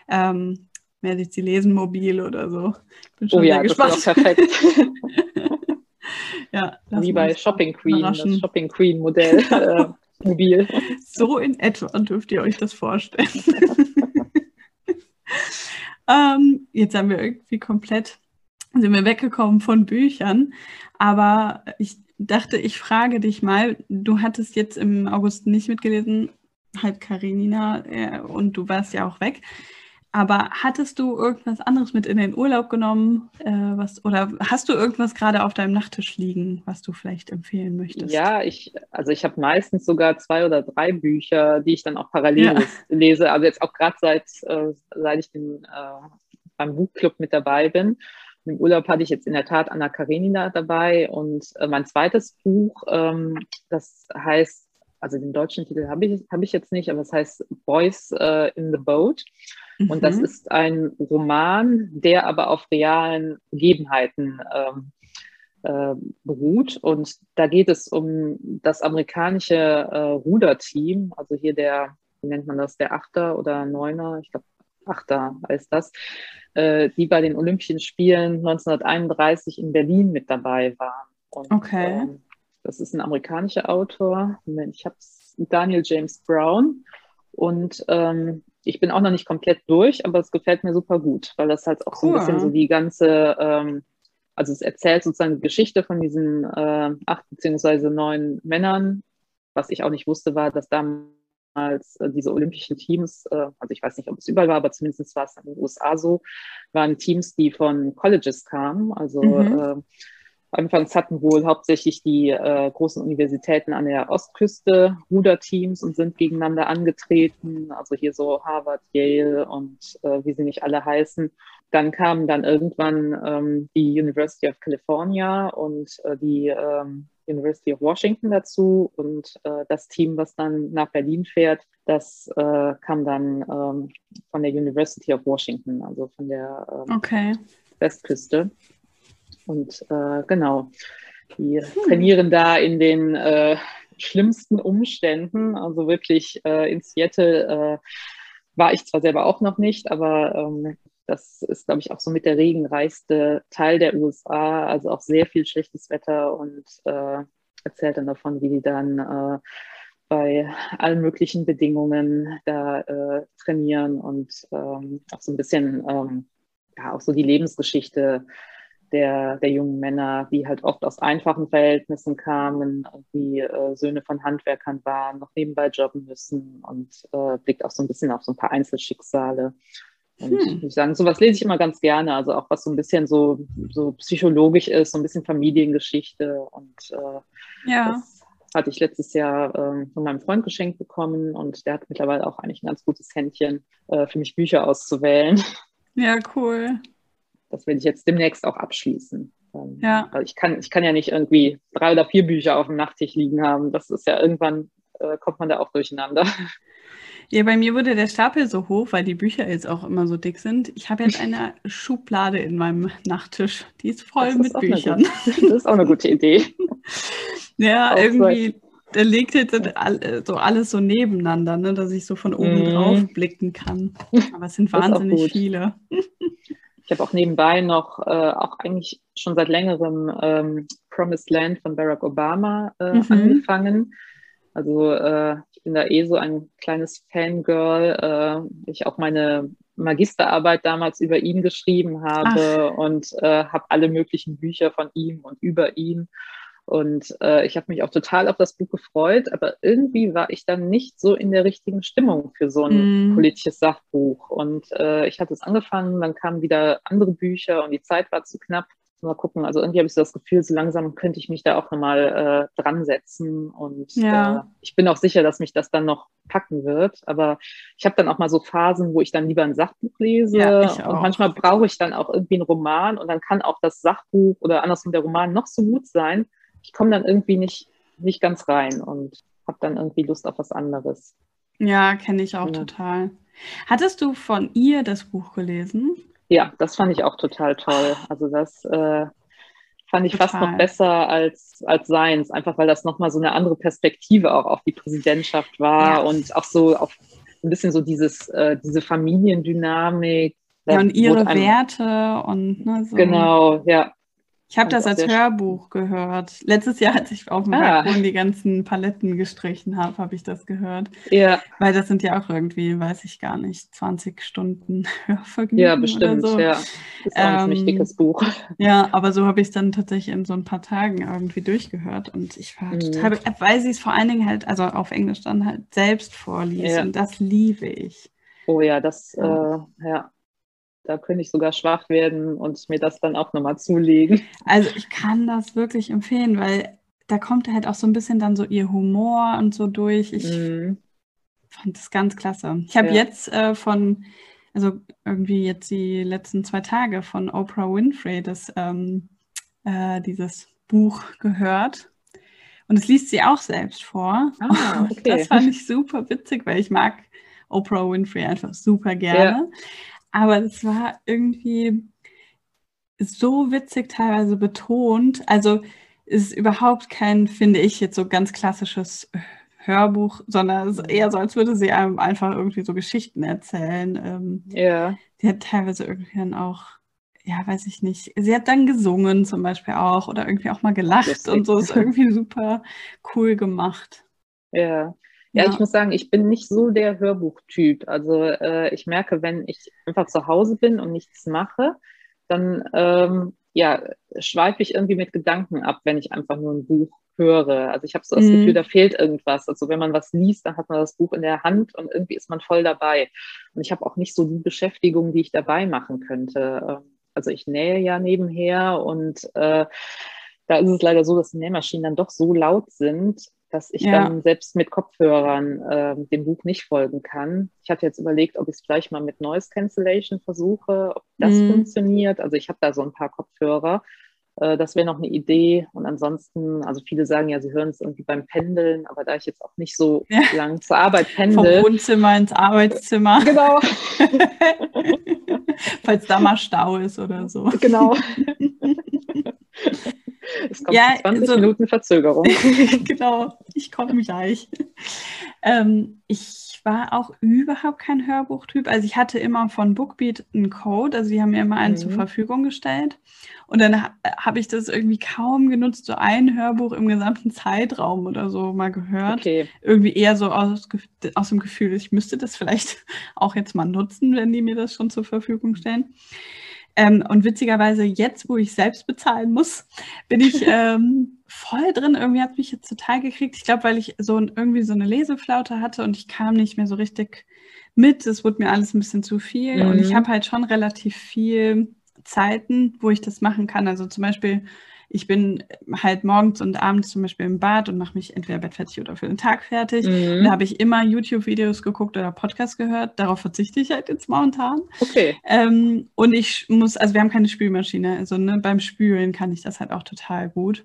ähm, Medici Lesen mobil oder so. Bin schon oh ja, gespannt. das ist auch perfekt. *laughs* ja, Wie bei Shopping Queen, das Shopping Queen Modell. *laughs* äh, mobil. So in etwa dürft ihr euch das vorstellen. *laughs* ähm, jetzt haben wir irgendwie komplett, sind wir weggekommen von Büchern, aber ich dachte, ich frage dich mal, du hattest jetzt im August nicht mitgelesen, halt Karenina, äh, und du warst ja auch weg. Aber hattest du irgendwas anderes mit in den Urlaub genommen? Äh, was, oder hast du irgendwas gerade auf deinem Nachttisch liegen, was du vielleicht empfehlen möchtest? Ja, ich, also ich habe meistens sogar zwei oder drei Bücher, die ich dann auch parallel ja. *laughs* lese. Also jetzt auch gerade seit, äh, seit ich den, äh, beim Buchclub mit dabei bin. Im Urlaub hatte ich jetzt in der Tat Anna Karenina dabei und äh, mein zweites Buch, ähm, das heißt, also den deutschen Titel habe ich, hab ich jetzt nicht, aber es heißt Boys äh, in the Boat. Und das mhm. ist ein Roman, der aber auf realen Begebenheiten ähm, äh, beruht. Und da geht es um das amerikanische äh, Ruderteam, also hier der, wie nennt man das, der Achter oder Neuner, ich glaube Achter heißt das, äh, die bei den Olympischen Spielen 1931 in Berlin mit dabei waren. Und, okay. Ähm, das ist ein amerikanischer Autor. Moment, ich habe Daniel James Brown. Und ähm, ich bin auch noch nicht komplett durch, aber es gefällt mir super gut, weil das halt auch cool. so ein bisschen so die ganze, ähm, also es erzählt sozusagen die Geschichte von diesen äh, acht beziehungsweise neun Männern. Was ich auch nicht wusste, war, dass damals äh, diese olympischen Teams, äh, also ich weiß nicht, ob es überall war, aber zumindest war es in den USA so, waren Teams, die von Colleges kamen. Also mhm. Anfangs hatten wohl hauptsächlich die äh, großen Universitäten an der Ostküste Ruderteams und sind gegeneinander angetreten. Also hier so Harvard, Yale und äh, wie sie nicht alle heißen. Dann kamen dann irgendwann ähm, die University of California und äh, die ähm, University of Washington dazu. Und äh, das Team, was dann nach Berlin fährt, das äh, kam dann ähm, von der University of Washington, also von der ähm, okay. Westküste. Und äh, genau, die hm. trainieren da in den äh, schlimmsten Umständen. Also wirklich äh, in Seattle äh, war ich zwar selber auch noch nicht, aber ähm, das ist, glaube ich, auch so mit der regenreichste Teil der USA. Also auch sehr viel schlechtes Wetter und äh, erzählt dann davon, wie die dann äh, bei allen möglichen Bedingungen da äh, trainieren und ähm, auch so ein bisschen ähm, ja auch so die Lebensgeschichte der, der jungen Männer, die halt oft aus einfachen Verhältnissen kamen, die äh, Söhne von Handwerkern waren, noch nebenbei jobben müssen und äh, blickt auch so ein bisschen auf so ein paar Einzelschicksale. Und hm. ich sagen, sowas lese ich immer ganz gerne, also auch was so ein bisschen so, so psychologisch ist, so ein bisschen Familiengeschichte. Und äh, ja. das hatte ich letztes Jahr äh, von meinem Freund geschenkt bekommen und der hat mittlerweile auch eigentlich ein ganz gutes Händchen, äh, für mich Bücher auszuwählen. Ja, cool das werde ich jetzt demnächst auch abschließen. Ähm, ja. Ich kann, ich kann ja nicht irgendwie drei oder vier Bücher auf dem Nachttisch liegen haben. Das ist ja irgendwann, äh, kommt man da auch durcheinander. Ja, bei mir wurde der Stapel so hoch, weil die Bücher jetzt auch immer so dick sind. Ich habe jetzt eine *laughs* Schublade in meinem Nachttisch. Die ist voll ist mit Büchern. Gute, das ist auch eine gute Idee. *laughs* ja, irgendwie, da liegt jetzt so alles so nebeneinander, ne, dass ich so von oben mm. drauf blicken kann. Aber es sind wahnsinnig viele. *laughs* Ich habe auch nebenbei noch, äh, auch eigentlich schon seit längerem, ähm, Promised Land von Barack Obama äh, mhm. angefangen. Also äh, ich bin da eh so ein kleines Fangirl. Äh, ich auch meine Magisterarbeit damals über ihn geschrieben habe Ach. und äh, habe alle möglichen Bücher von ihm und über ihn. Und äh, ich habe mich auch total auf das Buch gefreut, aber irgendwie war ich dann nicht so in der richtigen Stimmung für so ein mm. politisches Sachbuch. Und äh, ich hatte es angefangen, dann kamen wieder andere Bücher und die Zeit war zu knapp. Mal gucken, also irgendwie habe ich so das Gefühl, so langsam könnte ich mich da auch nochmal äh, dran setzen. Und ja. äh, ich bin auch sicher, dass mich das dann noch packen wird. Aber ich habe dann auch mal so Phasen, wo ich dann lieber ein Sachbuch lese. Ja, und manchmal brauche ich dann auch irgendwie einen Roman und dann kann auch das Sachbuch oder andersrum der Roman noch so gut sein ich komme dann irgendwie nicht, nicht ganz rein und habe dann irgendwie Lust auf was anderes. Ja, kenne ich auch ja. total. Hattest du von ihr das Buch gelesen? Ja, das fand ich auch total toll. Also das äh, fand ich total. fast noch besser als, als seins, einfach weil das nochmal so eine andere Perspektive auch auf die Präsidentschaft war ja. und auch so auf ein bisschen so dieses, äh, diese Familiendynamik. Ja, und ihre Werte und ne, so. Genau, ja. Ich habe das als Hörbuch gehört. Letztes Jahr, als ich auf dem ah. Balkon die ganzen Paletten gestrichen habe, habe ich das gehört. Ja. Weil das sind ja auch irgendwie, weiß ich gar nicht, 20 Stunden *laughs* Hörvergnügen. Ja, bestimmt, so. ja. Das ist auch ein ähm, ziemlich dickes Buch. Ja, aber so habe ich es dann tatsächlich in so ein paar Tagen irgendwie durchgehört. Und ich war mhm. total, weil sie es vor allen Dingen halt, also auf Englisch dann halt selbst vorliest. Ja. Und das liebe ich. Oh ja, das, ja. Äh, ja da könnte ich sogar schwach werden und mir das dann auch nochmal zulegen. Also ich kann das wirklich empfehlen, weil da kommt halt auch so ein bisschen dann so ihr Humor und so durch. Ich mm. fand das ganz klasse. Ich habe ja. jetzt äh, von, also irgendwie jetzt die letzten zwei Tage von Oprah Winfrey das, ähm, äh, dieses Buch gehört. Und es liest sie auch selbst vor. Ah, *laughs* okay. Das fand ich super witzig, weil ich mag Oprah Winfrey einfach super gerne. Ja. Aber es war irgendwie so witzig teilweise betont. Also es ist überhaupt kein, finde ich, jetzt so ganz klassisches Hörbuch, sondern es ist eher so, als würde sie einem einfach irgendwie so Geschichten erzählen. Ähm, ja. Die hat teilweise irgendwie dann auch, ja, weiß ich nicht, sie hat dann gesungen zum Beispiel auch oder irgendwie auch mal gelacht Lustig. und so ist *laughs* irgendwie super cool gemacht. Ja. Ja, ja, ich muss sagen, ich bin nicht so der Hörbuchtyp. Also äh, ich merke, wenn ich einfach zu Hause bin und nichts mache, dann ähm, ja, schweife ich irgendwie mit Gedanken ab, wenn ich einfach nur ein Buch höre. Also ich habe so das mhm. Gefühl, da fehlt irgendwas. Also wenn man was liest, dann hat man das Buch in der Hand und irgendwie ist man voll dabei. Und ich habe auch nicht so die Beschäftigung, die ich dabei machen könnte. Ähm, also ich nähe ja nebenher und äh, da ist es leider so, dass die Nähmaschinen dann doch so laut sind, dass ich ja. dann selbst mit Kopfhörern äh, dem Buch nicht folgen kann. Ich hatte jetzt überlegt, ob ich es vielleicht mal mit Noise Cancellation versuche, ob das mhm. funktioniert. Also ich habe da so ein paar Kopfhörer. Äh, das wäre noch eine Idee. Und ansonsten, also viele sagen ja, sie hören es irgendwie beim Pendeln, aber da ich jetzt auch nicht so ja. lang zur Arbeit pendel. Vom Wohnzimmer ins Arbeitszimmer. Genau. *laughs* Falls da mal Stau ist oder so. Genau. *laughs* Es kommt ja, 20 so, Minuten Verzögerung. *laughs* genau, ich komme gleich. Ähm, ich war auch überhaupt kein Hörbuchtyp. Also ich hatte immer von Bookbeat einen Code, also die haben mir immer einen mhm. zur Verfügung gestellt. Und dann ha habe ich das irgendwie kaum genutzt, so ein Hörbuch im gesamten Zeitraum oder so mal gehört. Okay. Irgendwie eher so aus, aus dem Gefühl, ich müsste das vielleicht *laughs* auch jetzt mal nutzen, wenn die mir das schon zur Verfügung stellen. Ähm, und witzigerweise, jetzt, wo ich selbst bezahlen muss, bin ich *laughs* ähm, voll drin. Irgendwie hat mich jetzt total gekriegt. Ich glaube, weil ich so ein, irgendwie so eine Leseflaute hatte und ich kam nicht mehr so richtig mit. Es wurde mir alles ein bisschen zu viel. Mhm. Und ich mhm. habe halt schon relativ viel Zeiten, wo ich das machen kann. Also zum Beispiel ich bin halt morgens und abends zum Beispiel im Bad und mache mich entweder bettfertig oder für den Tag fertig. Mhm. Da habe ich immer YouTube-Videos geguckt oder Podcasts gehört. Darauf verzichte ich halt jetzt momentan. Okay. Ähm, und ich muss, also wir haben keine Spülmaschine. Also ne, beim Spülen kann ich das halt auch total gut.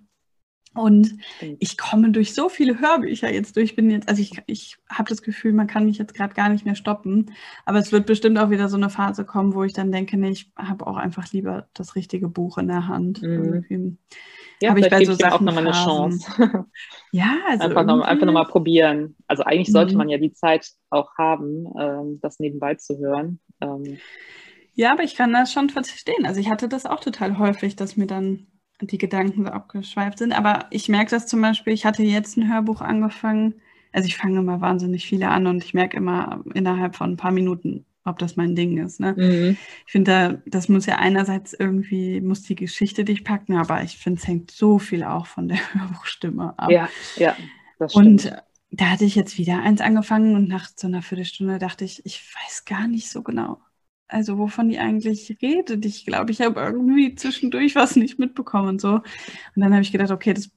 Und ich komme durch so viele Hörbücher jetzt durch. Bin jetzt, also ich, ich habe das Gefühl, man kann mich jetzt gerade gar nicht mehr stoppen. Aber es wird bestimmt auch wieder so eine Phase kommen, wo ich dann denke, nee, ich habe auch einfach lieber das richtige Buch in der Hand. Mhm. Ja, habe ich bei so Sachen auch nochmal eine Chance. ja, also einfach nochmal noch mal probieren. Also eigentlich sollte mhm. man ja die Zeit auch haben, ähm, das nebenbei zu hören. Ähm. Ja, aber ich kann das schon verstehen. Also ich hatte das auch total häufig, dass mir dann die Gedanken so abgeschweift sind. Aber ich merke das zum Beispiel, ich hatte jetzt ein Hörbuch angefangen. Also ich fange immer wahnsinnig viele an und ich merke immer innerhalb von ein paar Minuten, ob das mein Ding ist. Ne? Mhm. Ich finde, da, das muss ja einerseits irgendwie, muss die Geschichte dich packen, aber ich finde, es hängt so viel auch von der *laughs* Hörbuchstimme ab. Ja, ja, das stimmt. Und da hatte ich jetzt wieder eins angefangen und nach so einer Viertelstunde dachte ich, ich weiß gar nicht so genau, also wovon die eigentlich redet. Ich glaube, ich habe irgendwie zwischendurch was nicht mitbekommen und so. Und dann habe ich gedacht, okay, das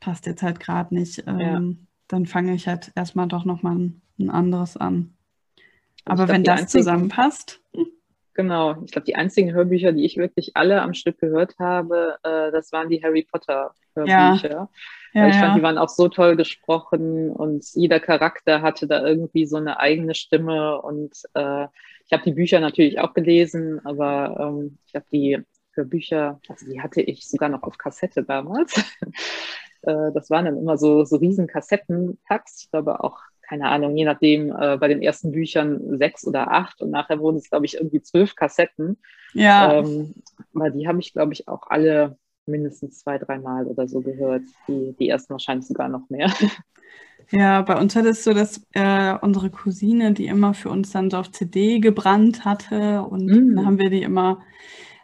passt jetzt halt gerade nicht. Ähm, ja. Dann fange ich halt erstmal doch nochmal ein, ein anderes an. Aber glaub, wenn das einzigen, zusammenpasst. Genau, ich glaube, die einzigen Hörbücher, die ich wirklich alle am Stück gehört habe, äh, das waren die Harry Potter Hörbücher. Ja. Ja, ich fand, die waren auch so toll gesprochen und jeder Charakter hatte da irgendwie so eine eigene Stimme und äh, ich habe die Bücher natürlich auch gelesen, aber ähm, ich habe die für Bücher, also die hatte ich sogar noch auf Kassette damals. *laughs* äh, das waren dann immer so, so riesen Kassettentags. Ich glaube auch, keine Ahnung, je nachdem, äh, bei den ersten Büchern sechs oder acht und nachher wurden es, glaube ich, irgendwie zwölf Kassetten. Ja. Ähm, aber die habe ich, glaube ich, auch alle mindestens zwei, dreimal oder so gehört. Die, die ersten wahrscheinlich sogar noch mehr. *laughs* Ja, bei uns hat es so, dass äh, unsere Cousine die immer für uns dann so auf CD gebrannt hatte und mm. dann haben wir die immer,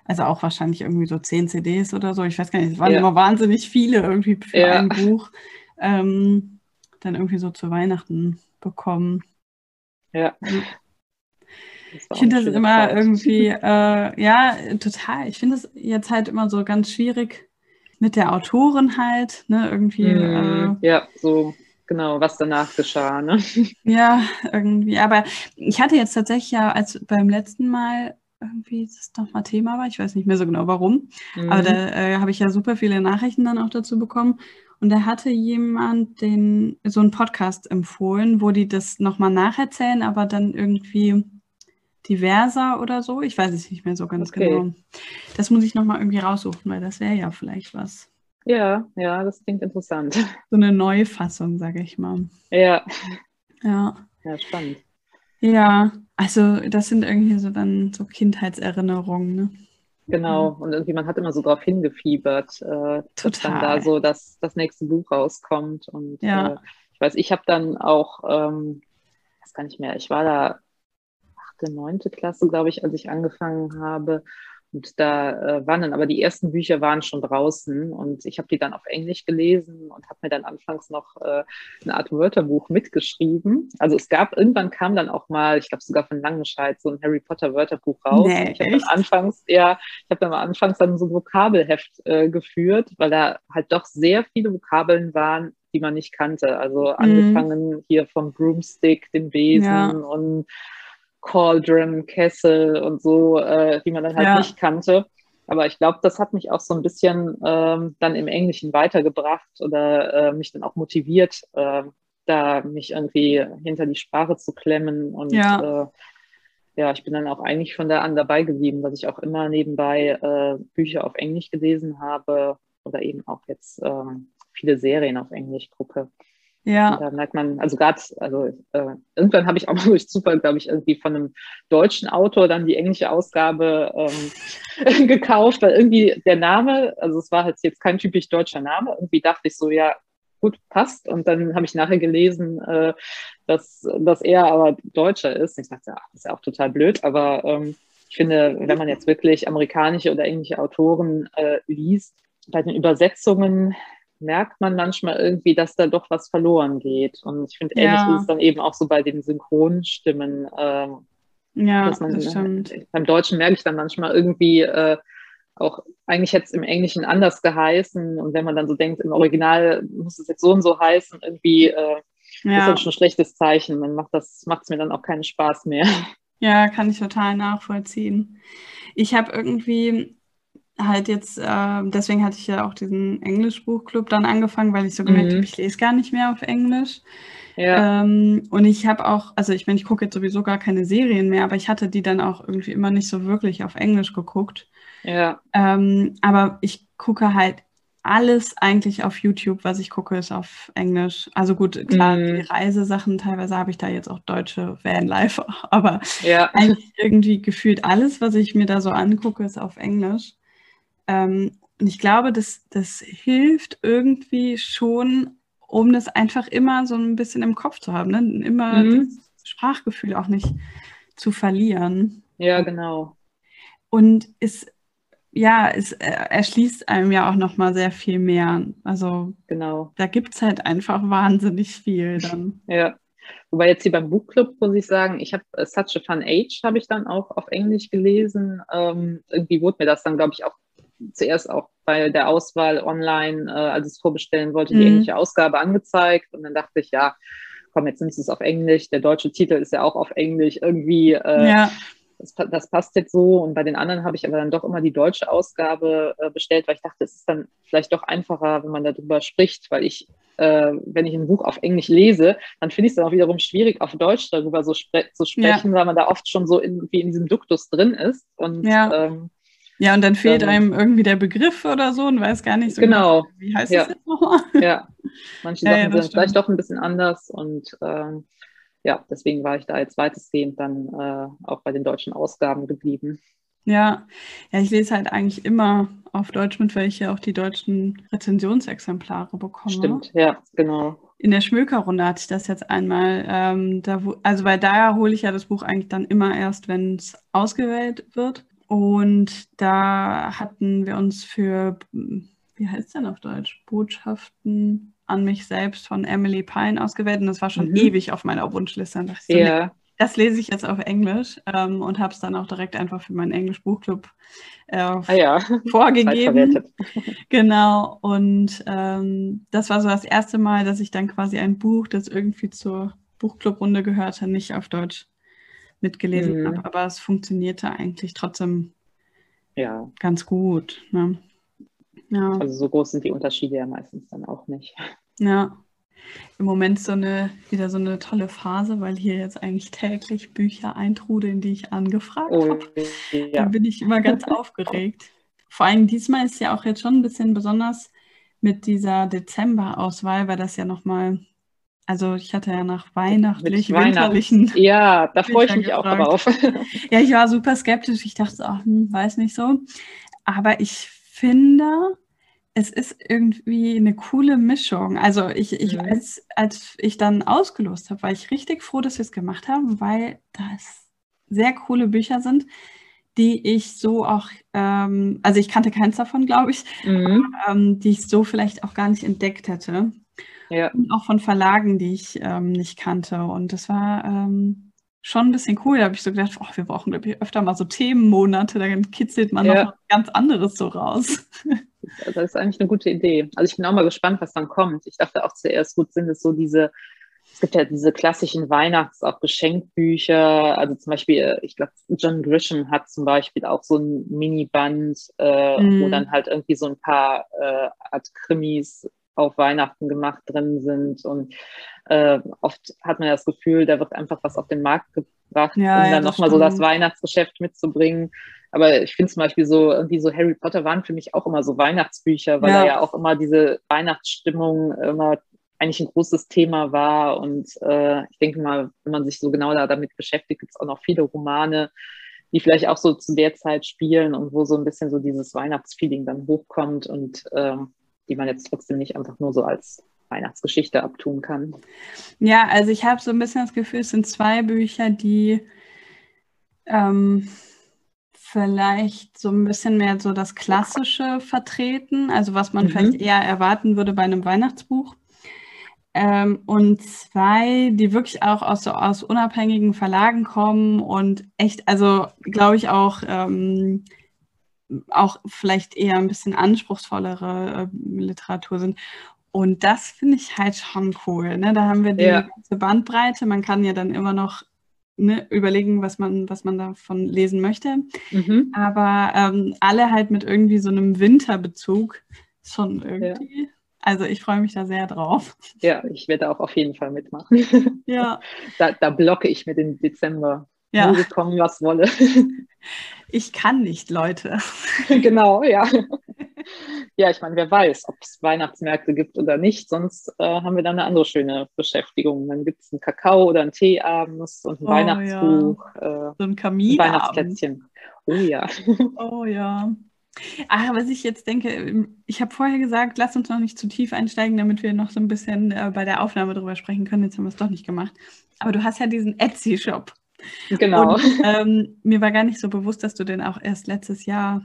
also auch wahrscheinlich irgendwie so zehn CDs oder so, ich weiß gar nicht, es waren ja. immer wahnsinnig viele irgendwie für ja. ein Buch, ähm, dann irgendwie so zu Weihnachten bekommen. Ja. Ich finde das immer Zeit. irgendwie, äh, ja, total. Ich finde es jetzt halt immer so ganz schwierig mit der Autorin halt, ne, irgendwie. Mm, äh, ja, so genau, was danach geschah. Ne? Ja, irgendwie. Aber ich hatte jetzt tatsächlich ja, als beim letzten Mal irgendwie das nochmal Thema war, ich weiß nicht mehr so genau warum, mhm. aber da äh, habe ich ja super viele Nachrichten dann auch dazu bekommen. Und da hatte jemand den, so einen Podcast empfohlen, wo die das nochmal nacherzählen, aber dann irgendwie diverser oder so. Ich weiß es nicht mehr so ganz okay. genau. Das muss ich nochmal irgendwie raussuchen, weil das wäre ja vielleicht was. Ja, ja, das klingt interessant. So eine Neufassung, sage ich mal. Ja. Ja. Ja, spannend. Ja, also das sind irgendwie so dann so Kindheitserinnerungen, ne? Genau, und irgendwie man hat immer so drauf hingefiebert, äh, dass dann da so das, das nächste Buch rauskommt. Und ja. äh, ich weiß, ich habe dann auch, ähm, das kann ich mehr, ich war da achte, neunte Klasse, glaube ich, als ich angefangen habe. Und da äh, waren dann aber die ersten Bücher waren schon draußen und ich habe die dann auf Englisch gelesen und habe mir dann anfangs noch äh, eine Art Wörterbuch mitgeschrieben. Also es gab, irgendwann kam dann auch mal, ich glaube sogar von Langenscheid, so ein Harry Potter Wörterbuch raus. Nee, ich habe dann anfangs, ja, ich habe dann mal anfangs dann so ein Vokabelheft äh, geführt, weil da halt doch sehr viele Vokabeln waren, die man nicht kannte. Also mhm. angefangen hier vom Broomstick, dem Besen ja. und Cauldron, Kessel und so, äh, die man dann halt ja. nicht kannte. Aber ich glaube, das hat mich auch so ein bisschen ähm, dann im Englischen weitergebracht oder äh, mich dann auch motiviert, äh, da mich irgendwie hinter die Sprache zu klemmen. Und ja. Äh, ja, ich bin dann auch eigentlich von da an dabei geblieben, dass ich auch immer nebenbei äh, Bücher auf Englisch gelesen habe oder eben auch jetzt ähm, viele Serien auf Englisch gucke. Ja. Und da merkt man, also gerade, also äh, irgendwann habe ich auch *laughs* mal durch Zufall, glaube ich, irgendwie von einem deutschen Autor dann die englische Ausgabe ähm, *laughs* gekauft, weil irgendwie der Name, also es war halt jetzt kein typisch deutscher Name, irgendwie dachte ich so, ja, gut, passt. Und dann habe ich nachher gelesen, äh, dass, dass er aber Deutscher ist. Ich dachte, ach, das ist ja auch total blöd, aber ähm, ich finde, wenn man jetzt wirklich amerikanische oder englische Autoren äh, liest, bei den Übersetzungen merkt man manchmal irgendwie, dass da doch was verloren geht. Und ich finde, ähnlich ja. ist es dann eben auch so bei den Synchronstimmen. Ähm, ja, man, das stimmt. Beim Deutschen merke ich dann manchmal irgendwie äh, auch, eigentlich hätte es im Englischen anders geheißen. Und wenn man dann so denkt, im Original muss es jetzt so und so heißen, irgendwie äh, ja. ist das schon ein schlechtes Zeichen. Dann macht das macht es mir dann auch keinen Spaß mehr. Ja, kann ich total nachvollziehen. Ich habe irgendwie halt jetzt, äh, deswegen hatte ich ja auch diesen Englischbuchclub dann angefangen, weil ich so gemerkt mhm. habe, ich lese gar nicht mehr auf Englisch. Ja. Ähm, und ich habe auch, also ich meine, ich gucke jetzt sowieso gar keine Serien mehr, aber ich hatte die dann auch irgendwie immer nicht so wirklich auf Englisch geguckt. Ja. Ähm, aber ich gucke halt alles eigentlich auf YouTube, was ich gucke, ist auf Englisch. Also gut, klar, mm. die Reisesachen, teilweise habe ich da jetzt auch deutsche Vanlife, *laughs* aber ja. eigentlich irgendwie gefühlt alles, was ich mir da so angucke, ist auf Englisch. Ähm, und ich glaube, das, das hilft irgendwie schon, um das einfach immer so ein bisschen im Kopf zu haben, ne? immer mhm. das Sprachgefühl auch nicht zu verlieren. Ja, genau. Und es, ja, es erschließt einem ja auch nochmal sehr viel mehr. Also genau. da gibt es halt einfach wahnsinnig viel dann. ja. Wobei jetzt hier beim Buchclub muss ich sagen, ich habe uh, Such a Fun Age habe ich dann auch auf Englisch gelesen. Ähm, irgendwie wurde mir das dann, glaube ich, auch zuerst auch bei der Auswahl online, äh, als ich es vorbestellen wollte, die mhm. englische Ausgabe angezeigt. Und dann dachte ich, ja, komm, jetzt nimmst du es auf Englisch. Der deutsche Titel ist ja auch auf Englisch. Irgendwie, äh, ja. das, das, passt jetzt so. Und bei den anderen habe ich aber dann doch immer die deutsche Ausgabe äh, bestellt, weil ich dachte, es ist dann vielleicht doch einfacher, wenn man darüber spricht, weil ich äh, wenn ich ein Buch auf Englisch lese, dann finde ich es dann auch wiederum schwierig, auf Deutsch darüber so spre zu sprechen, ja. weil man da oft schon so in, wie in diesem Duktus drin ist. Und ja. ähm, ja, und dann fehlt dann, einem irgendwie der Begriff oder so und weiß gar nicht so genau. Genau, wie heißt ja. das jetzt nochmal? *laughs* Ja, manche Sachen ja, sind vielleicht doch ein bisschen anders und ähm, ja, deswegen war ich da als weitestgehend dann äh, auch bei den deutschen Ausgaben geblieben. Ja, ja, ich lese halt eigentlich immer auf Deutsch mit, weil ich ja auch die deutschen Rezensionsexemplare bekomme. Stimmt, ja, genau. In der Schmökerrunde hatte ich das jetzt einmal. Ähm, da, also weil daher hole ich ja das Buch eigentlich dann immer erst, wenn es ausgewählt wird. Und da hatten wir uns für, wie heißt denn auf Deutsch? Botschaften an mich selbst von Emily Pine ausgewählt. Und das war schon mhm. ewig auf meiner Wunschliste. Und so, ja. nee, das lese ich jetzt auf Englisch ähm, und habe es dann auch direkt einfach für meinen Englisch-Buchclub äh, ah ja. vorgegeben. *laughs* genau. Und ähm, das war so das erste Mal, dass ich dann quasi ein Buch, das irgendwie zur Buchclubrunde gehörte, nicht auf Deutsch mitgelesen mhm. habe. Aber es funktionierte eigentlich trotzdem ja. ganz gut. Ne? Ja. Also so groß sind die Unterschiede ja meistens dann auch nicht. Ja. Im Moment so eine, wieder so eine tolle Phase, weil hier jetzt eigentlich täglich Bücher eintrudeln, die ich angefragt oh, habe. Ja. Da bin ich immer ganz *laughs* aufgeregt. Vor allem diesmal ist ja auch jetzt schon ein bisschen besonders mit dieser Dezember-Auswahl, weil das ja nochmal also ich hatte ja nach weihnachtlich, winterlichen. *laughs* Ja, da freue ich mich gefragt. auch drauf. *laughs* ja, ich war super skeptisch. Ich dachte, ach, hm, weiß nicht so. Aber ich finde, es ist irgendwie eine coole Mischung. Also ich, ich mhm. weiß, als ich dann ausgelost habe, war ich richtig froh, dass wir es gemacht haben, weil das sehr coole Bücher sind, die ich so auch, ähm, also ich kannte keins davon, glaube ich, mhm. aber, ähm, die ich so vielleicht auch gar nicht entdeckt hätte. Ja. Und auch von Verlagen, die ich ähm, nicht kannte. Und das war ähm, schon ein bisschen cool. Da habe ich so gedacht, oh, wir brauchen, glaube ich, öfter mal so Themenmonate, dann kitzelt man ja. noch was ganz anderes so raus. *laughs* Das ist eigentlich eine gute Idee. Also ich bin auch mal gespannt, was dann kommt. Ich dachte auch zuerst, gut, sind es so diese es gibt ja diese klassischen Weihnachts-, auch Geschenkbücher. Also zum Beispiel, äh, ich glaube, John Grisham hat zum Beispiel auch so ein Miniband, äh, mm. wo mhm. dann halt irgendwie so ein paar äh, Art Krimis auf Weihnachten gemacht drin sind. Und äh, oft hat man das Gefühl, da wird einfach was auf den Markt gebracht, ja, um ja, dann nochmal so das Weihnachtsgeschäft mitzubringen. Aber ich finde zum Beispiel so, irgendwie so Harry Potter waren für mich auch immer so Weihnachtsbücher, weil ja. ja auch immer diese Weihnachtsstimmung immer eigentlich ein großes Thema war. Und äh, ich denke mal, wenn man sich so genau da damit beschäftigt, gibt es auch noch viele Romane, die vielleicht auch so zu der Zeit spielen und wo so ein bisschen so dieses Weihnachtsfeeling dann hochkommt und äh, die man jetzt trotzdem nicht einfach nur so als Weihnachtsgeschichte abtun kann. Ja, also ich habe so ein bisschen das Gefühl, es sind zwei Bücher, die ähm, vielleicht so ein bisschen mehr so das Klassische vertreten, also was man mhm. vielleicht eher erwarten würde bei einem Weihnachtsbuch. Ähm, und zwei, die wirklich auch aus, so, aus unabhängigen Verlagen kommen und echt, also glaube ich auch, ähm, auch vielleicht eher ein bisschen anspruchsvollere äh, Literatur sind. Und das finde ich halt schon cool. Ne? Da haben wir die ja. ganze Bandbreite. Man kann ja dann immer noch ne, überlegen, was man, was man davon lesen möchte. Mhm. Aber ähm, alle halt mit irgendwie so einem Winterbezug. Schon irgendwie. Ja also ich freue mich da sehr drauf. Ja, ich werde auch auf jeden Fall mitmachen. Ja. *laughs* Da, da blocke ich mir den Dezember. Ja. Muss kommen, was wolle. *laughs* Ich kann nicht, Leute. *laughs* Genau, ja. Ja, ich meine, wer weiß, ob es Weihnachtsmärkte gibt oder nicht. Sonst äh, haben wir dann eine andere schöne Beschäftigung. Dann gibt es einen Kakao oder einen Tee abends und ein oh, Weihnachtsbuch. Ja. Äh, so ein Kamin. Ein Weihnachtsplätzchen. Oh ja. *laughs* Oh ja. Ach, was ich jetzt denke, ähm, ich habe vorher gesagt, lass uns noch nicht zu tief einsteigen, damit wir noch so ein bisschen äh, bei der Aufnahme drüber sprechen können. Jetzt haben wir es doch nicht gemacht. Aber du hast ja diesen Etsy-Shop. Genau. Und, ähm, mir war gar nicht so bewusst, dass du den auch erst letztes Jahr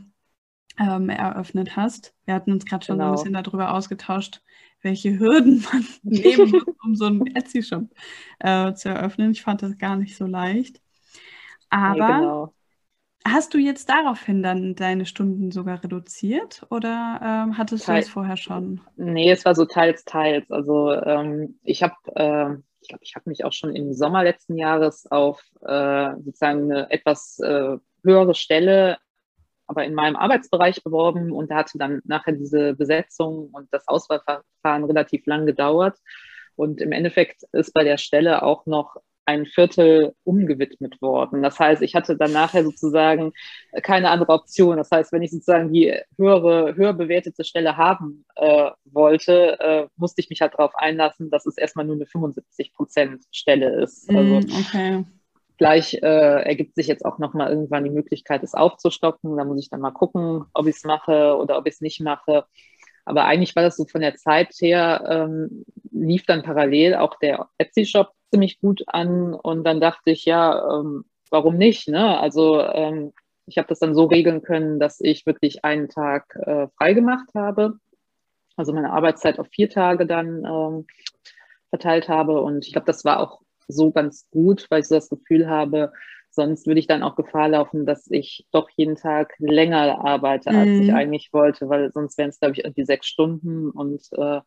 ähm, eröffnet hast. Wir hatten uns gerade schon genau. so ein bisschen darüber ausgetauscht, welche Hürden *laughs* man nehmen muss, um so einen Etsy-Shop äh, zu eröffnen. Ich fand das gar nicht so leicht. Aber nee, genau. Hast du jetzt daraufhin dann deine Stunden sogar reduziert oder ähm, hattest Teil, du es vorher schon? Nee, es war so teils, teils. Also ähm, ich habe, äh, ich glaube, ich habe mich auch schon im Sommer letzten Jahres auf äh, sozusagen eine etwas äh, höhere Stelle, aber in meinem Arbeitsbereich beworben und da hatte dann nachher diese Besetzung und das Auswahlverfahren relativ lang gedauert. Und im Endeffekt ist bei der Stelle auch noch ein Viertel umgewidmet worden. Das heißt, ich hatte dann nachher sozusagen keine andere Option. Das heißt, wenn ich sozusagen die höhere, höher bewertete Stelle haben äh, wollte, äh, musste ich mich halt darauf einlassen, dass es erstmal nur eine 75 Prozent Stelle ist. Mm, also okay. Gleich äh, ergibt sich jetzt auch nochmal irgendwann die Möglichkeit, es aufzustocken. Da muss ich dann mal gucken, ob ich es mache oder ob ich es nicht mache. Aber eigentlich war das so von der Zeit her, ähm, lief dann parallel auch der Etsy-Shop ziemlich gut an und dann dachte ich, ja, ähm, warum nicht? Ne? Also ähm, ich habe das dann so regeln können, dass ich wirklich einen Tag äh, frei gemacht habe, also meine Arbeitszeit auf vier Tage dann ähm, verteilt habe und ich glaube, das war auch so ganz gut, weil ich so das Gefühl habe, sonst würde ich dann auch Gefahr laufen, dass ich doch jeden Tag länger arbeite, als mm. ich mhm. eigentlich wollte, weil sonst wären es, glaube ich, irgendwie sechs Stunden und äh,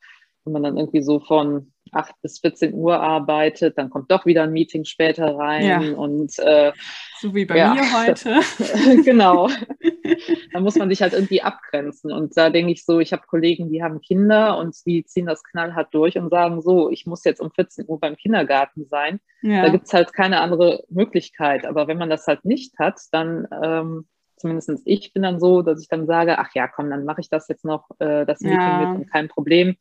wenn man dann irgendwie so von 8 bis 14 Uhr arbeitet, dann kommt doch wieder ein Meeting später rein ja. und äh, so wie bei ja. mir heute. *laughs* *laughs* genau. da muss man sich halt irgendwie abgrenzen. Und da denke ich so, ich habe Kollegen, die haben Kinder und die ziehen das knallhart durch und sagen so, ich muss jetzt um 14 Uhr beim Kindergarten sein. Ja. Da gibt es halt keine andere Möglichkeit. Aber wenn man das halt nicht hat, dann ähm, zumindest ich bin dann so, dass ich dann sage, ach ja, komm, dann mache ich das jetzt noch, äh, das Meeting mit und kein Problem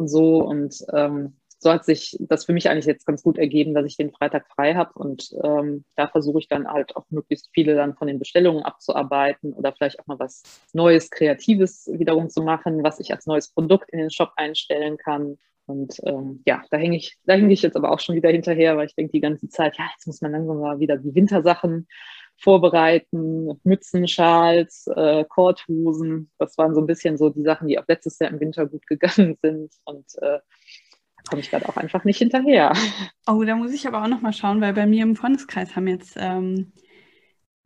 und so. Und ähm, so hat sich das für mich eigentlich jetzt ganz gut ergeben, dass ich den Freitag frei habe. Und ähm, da versuche ich dann halt auch möglichst viele dann von den Bestellungen abzuarbeiten oder vielleicht auch mal was Neues, Kreatives wiederum zu machen, was ich als neues Produkt in den Shop einstellen kann. Und ähm, ja, da hänge ich, da hänge ich jetzt aber auch schon wieder hinterher, weil ich denke die ganze Zeit, ja, jetzt muss man langsam mal wieder die Wintersachen vorbereiten, Mützen, Schals, äh, Korthosen. Das waren so ein bisschen so die Sachen, die auch letztes Jahr im Winter gut *laughs* gegangen sind. Und äh, da komme ich gerade auch einfach nicht hinterher. Oh, da muss ich aber auch noch mal schauen, weil bei mir im Freundeskreis haben jetzt ähm,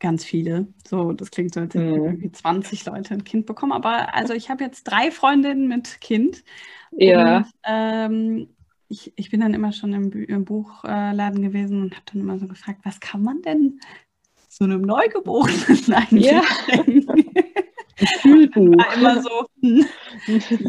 ganz viele. So, das klingt so, als hätten mhm. irgendwie 20 Leute ein Kind bekommen. Aber also ich habe jetzt drei Freundinnen mit Kind. Ja. Und, ähm, ich, ich bin dann immer schon im, im Buchladen gewesen und habe dann immer so gefragt, was kann man denn so einem Neugeborenen eigentlich *laughs* ja. Kühlbuch. immer so, hm,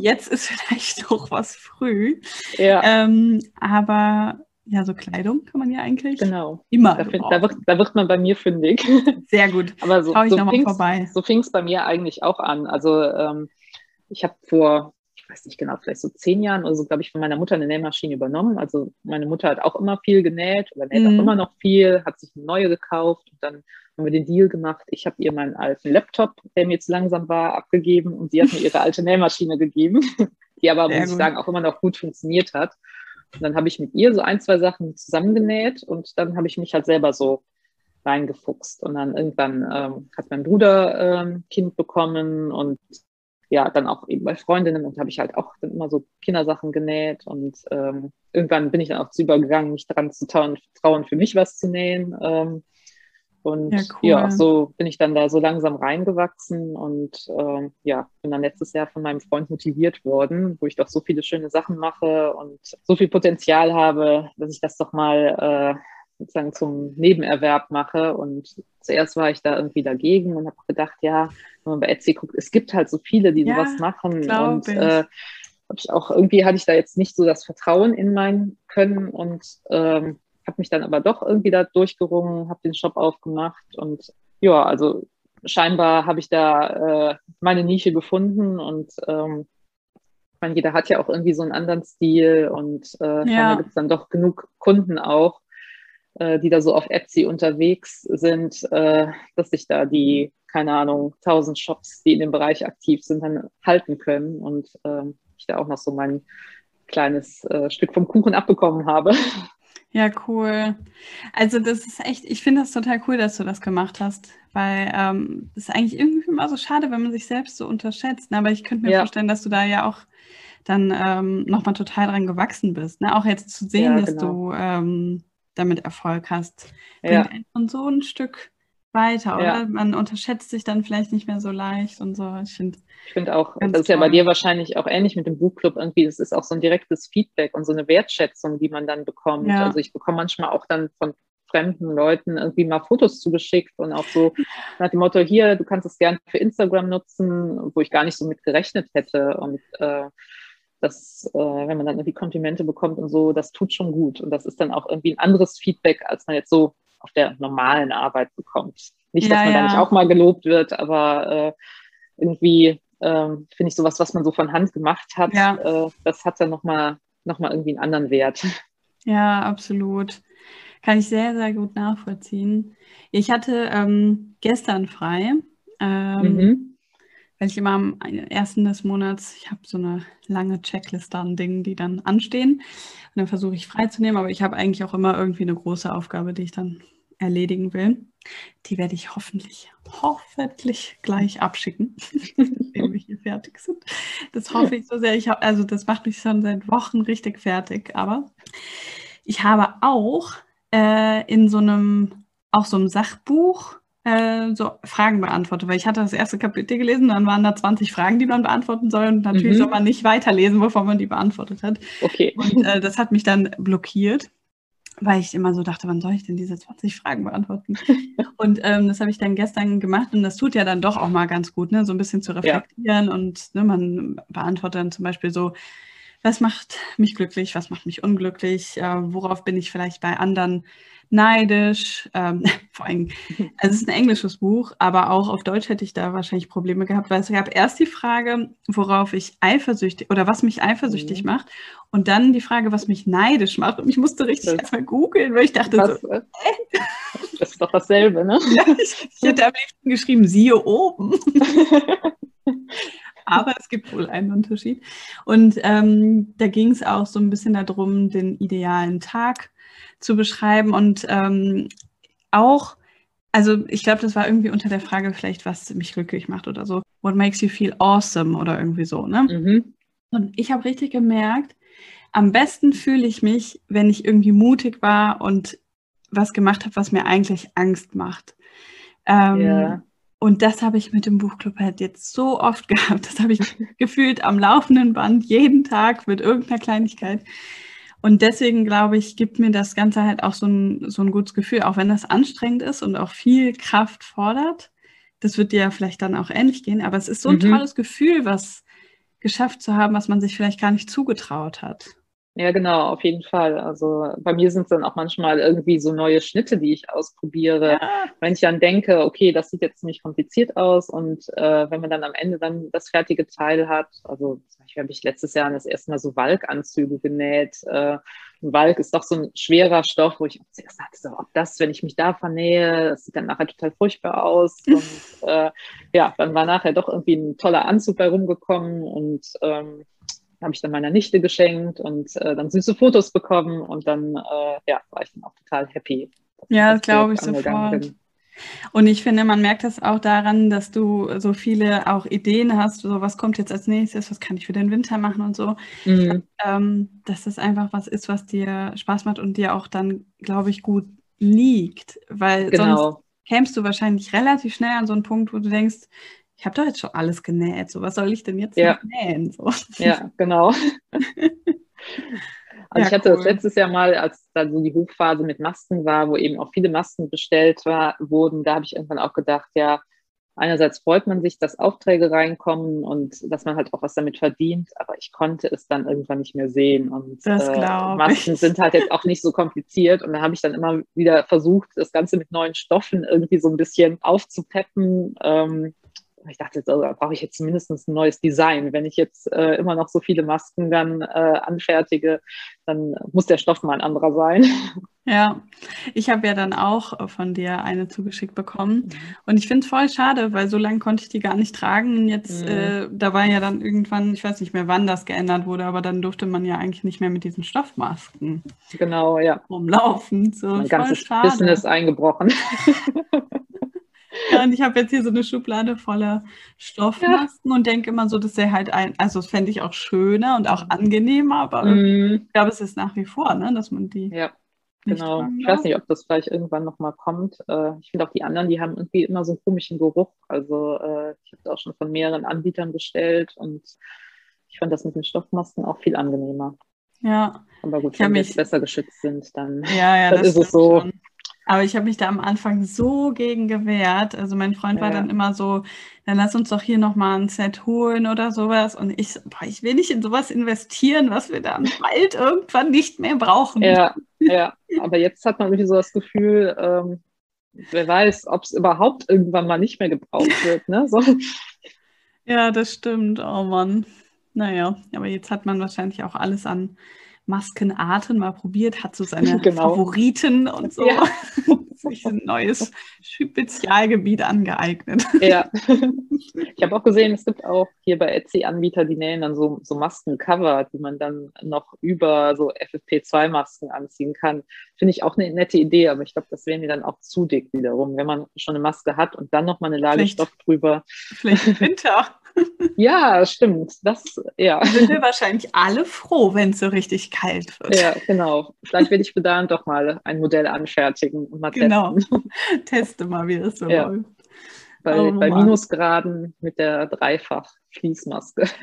jetzt ist vielleicht doch was früh. Ja. Ähm, aber ja, so Kleidung kann man ja eigentlich genau. immer. Da, find, da, wird, da wird man bei mir fündig. *laughs* Sehr gut. Aber so, Schau ich so. So fing es bei mir eigentlich auch an. Also ähm, ich habe vor, ich weiß nicht genau, vielleicht so zehn Jahren oder so, glaube ich, von meiner Mutter eine Nähmaschine übernommen. Also meine Mutter hat auch immer viel genäht oder näht mhm. auch immer noch viel, hat sich eine neue gekauft und dann haben wir den Deal gemacht. Ich habe ihr meinen alten Laptop, der mir zu langsam war, abgegeben und sie hat mir ihre alte Nähmaschine gegeben, *laughs* die aber, Sehr muss gut. ich sagen, auch immer noch gut funktioniert hat. Und dann habe ich mit ihr so ein, zwei Sachen zusammengenäht und dann habe ich mich halt selber so reingefuchst. Und dann irgendwann ähm, hat mein Bruder ähm, Kind bekommen und ja, dann auch eben bei Freundinnen und habe ich halt auch dann immer so Kindersachen genäht und ähm, irgendwann bin ich dann auch zu übergegangen, mich daran zu trauen, trauen für mich was zu nähen. Ähm, und ja, cool. ja, so bin ich dann da so langsam reingewachsen und äh, ja, bin dann letztes Jahr von meinem Freund motiviert worden, wo ich doch so viele schöne Sachen mache und so viel Potenzial habe, dass ich das doch mal äh, sozusagen zum Nebenerwerb mache. Und zuerst war ich da irgendwie dagegen und habe gedacht, ja, wenn man bei Etsy guckt, es gibt halt so viele, die ja, sowas machen. Und äh, habe ich auch irgendwie hatte ich da jetzt nicht so das Vertrauen in mein Können und ähm, habe mich dann aber doch irgendwie da durchgerungen, habe den Shop aufgemacht und ja, also scheinbar habe ich da äh, meine Nische gefunden und ähm, meine, jeder hat ja auch irgendwie so einen anderen Stil und äh, ja. gibt es dann doch genug Kunden auch, äh, die da so auf Etsy unterwegs sind, äh, dass sich da die, keine Ahnung, tausend Shops, die in dem Bereich aktiv sind, dann halten können und äh, ich da auch noch so mein kleines äh, Stück vom Kuchen abbekommen habe. Ja, cool. Also das ist echt, ich finde das total cool, dass du das gemacht hast, weil ähm, es ist eigentlich irgendwie immer so schade, wenn man sich selbst so unterschätzt. Ne? Aber ich könnte mir ja. vorstellen, dass du da ja auch dann ähm, nochmal total dran gewachsen bist. Ne? Auch jetzt zu sehen, ja, dass genau. du ähm, damit Erfolg hast, bringt ja. einen schon so ein Stück weiter, oder? Ja. Man unterschätzt sich dann vielleicht nicht mehr so leicht und so. Ich finde ich find auch, das ist ja bei dir wahrscheinlich auch ähnlich mit dem Buchclub irgendwie. Es ist auch so ein direktes Feedback und so eine Wertschätzung, die man dann bekommt. Ja. Also ich bekomme manchmal auch dann von fremden Leuten irgendwie mal Fotos zugeschickt und auch so nach dem Motto, hier, du kannst es gerne für Instagram nutzen, wo ich gar nicht so mit gerechnet hätte. Und äh, das, äh, wenn man dann irgendwie Komplimente bekommt und so, das tut schon gut. Und das ist dann auch irgendwie ein anderes Feedback, als man jetzt so auf der normalen Arbeit bekommt. Nicht, dass ja, man ja. da nicht auch mal gelobt wird, aber äh, irgendwie äh, finde ich sowas, was man so von Hand gemacht hat, ja. äh, das hat dann nochmal noch mal irgendwie einen anderen Wert. Ja, absolut. Kann ich sehr, sehr gut nachvollziehen. Ich hatte ähm, gestern frei, ähm, mhm. Weil ich immer am ersten des Monats, ich habe so eine lange Checkliste an Dingen, die dann anstehen. Und dann versuche ich freizunehmen, aber ich habe eigentlich auch immer irgendwie eine große Aufgabe, die ich dann erledigen will. Die werde ich hoffentlich, hoffentlich gleich abschicken, *laughs* wenn wir hier fertig sind. Das hoffe ich so sehr. Ich hab, also das macht mich schon seit Wochen richtig fertig. Aber ich habe auch äh, in so einem, auch so einem Sachbuch äh, so Fragen beantwortet, weil ich hatte das erste Kapitel gelesen, dann waren da 20 Fragen, die man beantworten soll und natürlich mhm. soll man nicht weiterlesen, bevor man die beantwortet hat. Okay. Und äh, das hat mich dann blockiert weil ich immer so dachte, wann soll ich denn diese 20 Fragen beantworten? *laughs* und ähm, das habe ich dann gestern gemacht und das tut ja dann doch auch mal ganz gut, ne? so ein bisschen zu reflektieren ja. und ne, man beantwortet dann zum Beispiel so, was macht mich glücklich, was macht mich unglücklich, äh, worauf bin ich vielleicht bei anderen neidisch. Ähm, *laughs* vor allem, also *laughs* es ist ein englisches Buch, aber auch auf Deutsch hätte ich da wahrscheinlich Probleme gehabt, weil es gab erst die Frage, worauf ich eifersüchtig oder was mich eifersüchtig mhm. macht und dann die Frage, was mich neidisch macht. Und ich musste richtig das, erstmal googeln, weil ich dachte was, so, äh? das ist doch dasselbe, ne? *laughs* ja, ich, ich hätte am liebsten geschrieben, siehe oben. aber es gibt wohl einen Unterschied. Und ähm, da ging es auch so ein bisschen darum, den idealen Tag zu beschreiben und ähm, auch also ich glaube, das war irgendwie unter der Frage vielleicht, was mich glücklich macht oder so. What makes you feel awesome oder irgendwie so, ne? Mhm. Und ich habe richtig gemerkt, am besten fühle ich mich, wenn ich irgendwie mutig war und was gemacht habe, was mir eigentlich Angst macht. Ähm, yeah. Und das habe ich mit dem Buchclub halt jetzt so oft *laughs* gehabt. Das habe ich gefühlt am laufenden Band jeden Tag mit irgendeiner Kleinigkeit. Und deswegen glaube ich, gibt mir das Ganze halt auch so ein, so ein gutes Gefühl, auch wenn das anstrengend ist und auch viel Kraft fordert. Das wird dir ja vielleicht dann auch ähnlich gehen, aber es ist so ein mhm. tolles Gefühl, was geschafft zu haben, was man sich vielleicht gar nicht zugetraut hat. Ja, genau, auf jeden Fall. Also bei mir sind es dann auch manchmal irgendwie so neue Schnitte, die ich ausprobiere. Ja. Wenn ich dann denke, okay, das sieht jetzt nicht kompliziert aus und äh, wenn man dann am Ende dann das fertige Teil hat, also zum Beispiel habe ich letztes Jahr das erste Mal so Walkanzüge genäht. Äh, Walk ist doch so ein schwerer Stoff, wo ich zuerst dachte, so, ob das, wenn ich mich da vernähe, das sieht dann nachher total furchtbar aus. *laughs* und äh, ja, dann war nachher doch irgendwie ein toller Anzug bei rumgekommen und ähm, habe ich dann meiner Nichte geschenkt und äh, dann süße Fotos bekommen und dann äh, ja, war ich dann auch total happy. Ja, das glaube ich sofort. Bin. Und ich finde, man merkt das auch daran, dass du so viele auch Ideen hast, so was kommt jetzt als nächstes, was kann ich für den Winter machen und so. Mhm. Ähm, dass das einfach was ist, was dir Spaß macht und dir auch dann, glaube ich, gut liegt. Weil genau. sonst kämst du wahrscheinlich relativ schnell an so einen Punkt, wo du denkst, ich habe doch jetzt schon alles genäht, so was soll ich denn jetzt ja. noch nähen? So. Ja, genau. *laughs* Also ja, ich hatte cool. das letztes Jahr mal, als da so die Hochphase mit Masken war, wo eben auch viele Masken bestellt war, wurden, da habe ich irgendwann auch gedacht, ja, einerseits freut man sich, dass Aufträge reinkommen und dass man halt auch was damit verdient, aber ich konnte es dann irgendwann nicht mehr sehen. Und äh, Masken ich. sind halt jetzt auch nicht so kompliziert. Und da habe ich dann immer wieder versucht, das Ganze mit neuen Stoffen irgendwie so ein bisschen aufzupeppen. Ähm, ich dachte, da brauche ich jetzt mindestens ein neues Design. Wenn ich jetzt äh, immer noch so viele Masken dann äh, anfertige, dann muss der Stoff mal ein anderer sein. Ja, ich habe ja dann auch von dir eine zugeschickt bekommen. Mhm. Und ich finde es voll schade, weil so lange konnte ich die gar nicht tragen. Jetzt, mhm. äh, da war ja dann irgendwann, ich weiß nicht mehr, wann das geändert wurde, aber dann durfte man ja eigentlich nicht mehr mit diesen Stoffmasken genau, ja. rumlaufen. So, mein ganzes schade. Business eingebrochen. *laughs* Ja, und ich habe jetzt hier so eine Schublade voller Stoffmasken ja. und denke immer so, das wäre halt ein, also das fände ich auch schöner und auch angenehmer, aber mm. ich glaube, es ist nach wie vor, ne, dass man die. Ja, genau. Ich weiß nicht, ob das vielleicht irgendwann nochmal kommt. Äh, ich finde auch die anderen, die haben irgendwie immer so einen komischen Geruch. Also äh, ich habe auch schon von mehreren Anbietern bestellt und ich fand das mit den Stoffmasken auch viel angenehmer. Ja. Aber gut, wenn wir jetzt besser geschützt sind, dann, ja, ja, *laughs* dann ist es so. Schon. Aber ich habe mich da am Anfang so gegen gewehrt. Also mein Freund ja. war dann immer so, dann lass uns doch hier nochmal ein Set holen oder sowas. Und ich, boah, ich will nicht in sowas investieren, was wir dann bald irgendwann nicht mehr brauchen. Ja, *laughs* ja. Aber jetzt hat man irgendwie so das Gefühl, ähm, wer weiß, ob es überhaupt irgendwann mal nicht mehr gebraucht wird. Ne? So. Ja, das stimmt. Oh Mann. Naja, aber jetzt hat man wahrscheinlich auch alles an Maskenarten mal probiert, hat so seine *laughs* genau. Favoriten und so. Ja. *laughs* sich ein neues Spezialgebiet angeeignet. Ja. Ich habe auch gesehen, es gibt auch hier bei Etsy Anbieter, die nähen dann so, so Maskencover, die man dann noch über so FFP2-Masken anziehen kann. Finde ich auch eine nette Idee, aber ich glaube, das wäre mir dann auch zu dick wiederum, wenn man schon eine Maske hat und dann noch mal eine Lage Stoff drüber. Vielleicht im Winter. *laughs* Ja, stimmt. Das, ja. Sind wir wahrscheinlich alle froh, wenn es so richtig kalt wird. Ja, genau. Vielleicht werde ich für dann doch mal ein Modell anfertigen und mal genau. testen. *laughs* Teste mal, wie das so ja. läuft. Bei, oh, bei Minusgraden mit der Dreifach-Fließmaske. *laughs*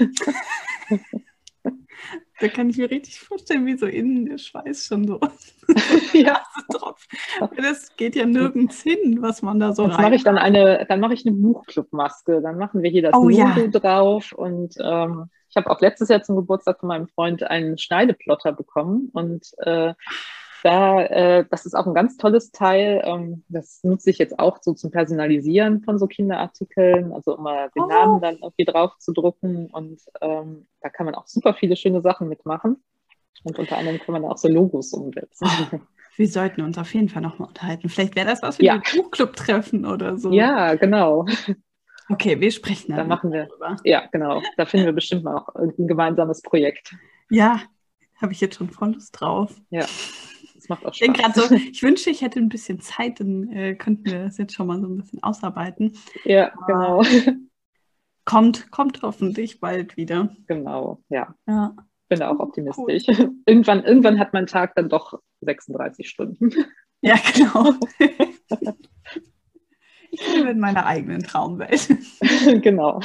Da kann ich mir richtig vorstellen, wie so innen der Schweiß schon so *laughs* ja. *laughs* drauf. Das geht ja nirgends hin, was man da so Jetzt mache ich dann eine, dann mache ich eine Buchclub-Maske. Dann machen wir hier das oh, ja. drauf und ähm, ich habe auch letztes Jahr zum Geburtstag von meinem Freund einen Schneideplotter bekommen und äh, da, äh, das ist auch ein ganz tolles Teil. Ähm, das nutze ich jetzt auch so zum Personalisieren von so Kinderartikeln, also immer den oh. Namen dann irgendwie drauf zu drucken. Und ähm, da kann man auch super viele schöne Sachen mitmachen. Und unter anderem kann man auch so Logos umsetzen. Oh, wir sollten uns auf jeden Fall nochmal unterhalten. Vielleicht wäre das was für ja. die Buchclub-Treffen oder so. Ja, genau. Okay, wir sprechen dann. Da machen wir. Darüber. Ja, genau. Da finden wir bestimmt mal auch ein gemeinsames Projekt. Ja, habe ich jetzt schon voll Lust drauf. Ja macht auch Ich bin Spaß. gerade so, ich wünschte, ich hätte ein bisschen Zeit, dann äh, könnten wir das jetzt schon mal so ein bisschen ausarbeiten. Ja, genau. *laughs* Kommt, kommt hoffentlich bald wieder. Genau, ja. Ja. Bin da auch optimistisch. *laughs* Irgendwann, irgendwann hat mein Tag dann doch 36 Stunden. *laughs* Ja, genau. ich lebe in meiner eigenen Traumwelt. genau.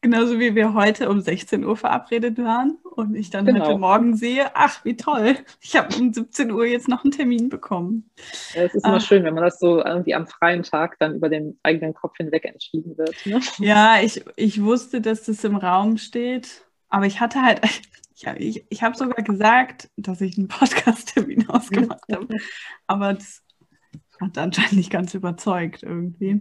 Genauso wie wir heute um 16 Uhr verabredet waren und ich dann Genau. heute Morgen sehe, ach, wie toll, ich habe um 17 Uhr jetzt noch einen Termin bekommen. Ja, Es ist immer Ah. schön, wenn man das so irgendwie am freien Tag dann über den eigenen Kopf hinweg entschieden wird. Ne? Ja, ich, ich wusste, dass das im Raum steht, aber ich hatte halt, *laughs* ich, ich, ich habe sogar gesagt, dass ich einen Podcast-Termin *laughs* ausgemacht habe, aber das hat anscheinend nicht ganz überzeugt irgendwie.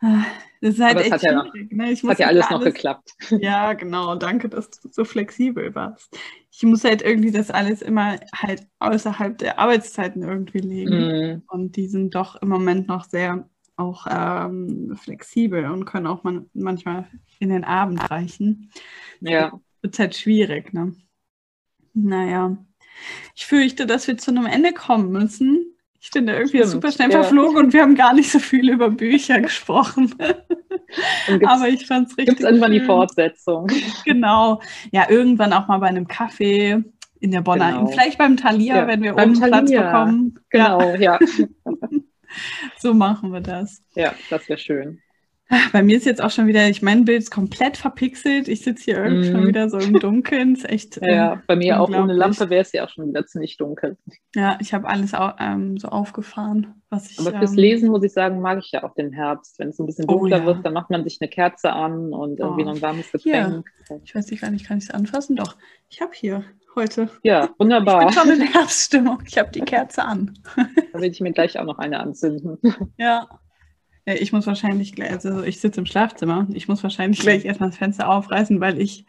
Ah, Das ist halt Aber echt hat ja. Ne? Ich Hat ja jetzt alles noch geklappt. *laughs* Ja, genau. Danke, dass du so flexibel warst. Ich muss halt irgendwie das alles immer halt außerhalb der Arbeitszeiten irgendwie legen. Mm, Und die sind doch im Moment noch sehr auch ähm, flexibel und können auch man, manchmal in den Abend reichen. ja, Wird halt schwierig, ne? Naja. Ich fürchte, dass wir zu einem Ende kommen müssen. Ich finde irgendwie Stimmt, super schnell ja. verflogen und wir haben gar nicht so viel über Bücher *laughs* gesprochen. Aber ich fand es richtig. gibt's irgendwann die. Fortsetzung. *laughs* Genau. Ja, irgendwann auch mal bei einem Kaffee in der Bonner. Genau. Vielleicht beim Thalia, Ja, wenn wir oben Platz bekommen. Ja, Genau, ja. *laughs* so machen wir das. Ja, das wäre schön. *laughs* Bei mir ist jetzt auch schon wieder, ich mein Bild ist komplett verpixelt. Ich sitze hier irgendwie Mhm. schon wieder so im Dunkeln. Ist echt. Ja, *laughs* ja. Bei mir auch ohne. Lampe wäre es ja auch schon wieder ziemlich dunkel. Ja, ich habe alles au ähm, so aufgefahren, was ich. Aber fürs ähm, Lesen, muss ich sagen, mag ich ja auch den Herbst. Wenn es ein bisschen Oh, dunkler ja. wird, dann macht man sich eine Kerze an und irgendwie Oh. noch ein warmes Hier. Getränk. Ich weiß nicht gar nicht, kann ich es anfassen? Doch. Ich habe hier heute. Ja, *laughs* Ich wunderbar. bin schon in Herbststimmung. Ich habe die Kerze an. Da will ich mir gleich auch noch eine anzünden. Ja. Ja. Ich muss wahrscheinlich gleich, also ich sitze im Schlafzimmer. Ich muss wahrscheinlich gleich erstmal das Fenster aufreißen, weil ich.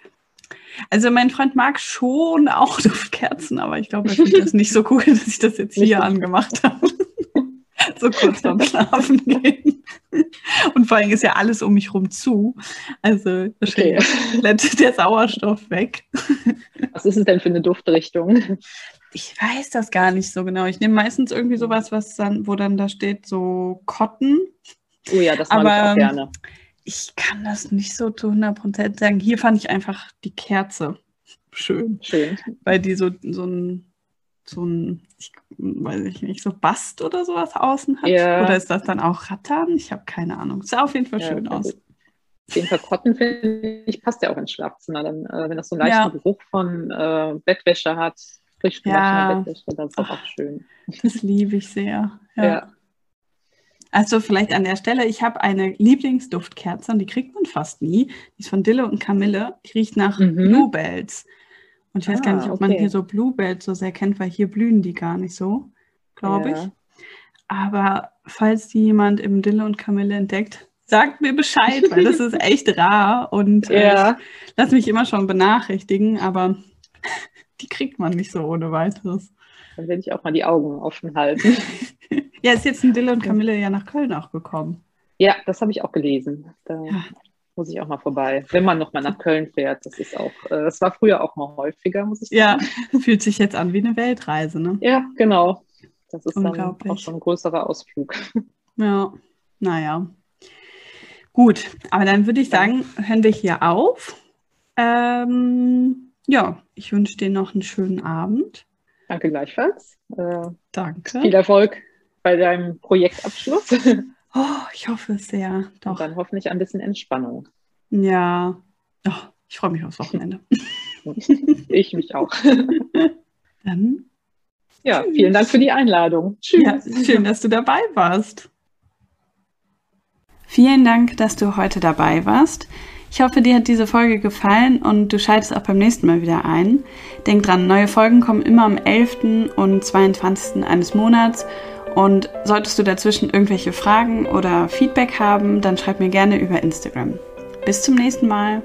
Also mein Freund mag schon auch Duftkerzen, aber ich glaube, er findet das nicht so cool, *laughs* dass ich das jetzt hier angemacht habe. so kurz vorm Schlafen gehen. Und vor allem ist ja alles um mich rum zu. Also komplett der Sauerstoff weg. Was ist es denn für eine Duftrichtung? Ich weiß das gar nicht so genau. Ich nehme meistens irgendwie sowas, was dann, wo dann da steht, so Cotton. Oh ja, das mag ich auch gerne. Ich kann das nicht so zu 100% sagen. Hier fand ich einfach die Kerze schön, Schön. weil die so, so ein, so ein, ich weiß ich nicht, so Bast oder sowas außen hat. Ja. Oder ist das dann auch Rattern? Ich habe keine Ahnung. Sah auf jeden Fall Ja, schön aus. Auf jeden Fall Cotton, finde ich, passt ja auch ins Schlafzimmer. Dann, äh, wenn das so einen leichten Ja. Geruch von äh, Bettwäsche hat, frisch Ja. Bettwäsche, das ist doch auch schön. Das liebe ich sehr. Ja. Also vielleicht an der Stelle, ich habe eine Lieblingsduftkerze und die kriegt man fast nie. Die ist von Dille und Camille. Die riecht nach Mhm. Bluebells. Und ich weiß gar Ah, nicht, ob man okay. hier so Bluebells so sehr kennt, weil hier blühen die gar nicht so, glaube Ja. ich. Aber falls die jemand im Dille und Camille entdeckt, sagt mir Bescheid, weil das ist echt *laughs* rar und äh, Ja, ich lass mich immer schon benachrichtigen, aber *laughs* die kriegt man nicht so ohne weiteres. dann werde ich auch mal die Augen offen halten. *laughs* Ja, ist jetzt ein Dille und Camille ja nach Köln auch gekommen. ja, das habe ich auch gelesen. Da Ja. muss ich auch mal vorbei. Wenn man noch mal nach Köln fährt, das ist auch, äh, das war früher auch mal häufiger, muss ich Ja, sagen. *laughs* fühlt sich jetzt an wie eine Weltreise, ne? Ja, genau. Das ist dann auch schon ein größerer Ausflug. *laughs* Ja, naja. Gut, aber dann würde ich sagen, hören wir hier auf. Ähm, ja, ich wünsche dir noch einen schönen Abend. Danke gleichfalls. Äh, Danke. viel Erfolg bei deinem Projektabschluss *laughs* Oh, ich hoffe es sehr. und Doch. dann hoffentlich ein bisschen Entspannung. Ja. Oh, ich freue mich aufs Wochenende. *laughs* Ich mich auch. *laughs* Dann, Ja, vielen Dank für die Einladung. Tschüss. ja, schön, dass du dabei warst. Vielen Dank, dass du heute dabei warst. Ich hoffe, dir hat diese Folge gefallen und du schaltest auch beim nächsten Mal wieder ein. Denk dran, neue Folgen kommen immer am 11. und 22. eines Monats. Und solltest du dazwischen irgendwelche Fragen oder Feedback haben, dann schreib mir gerne über Instagram. Bis zum nächsten Mal.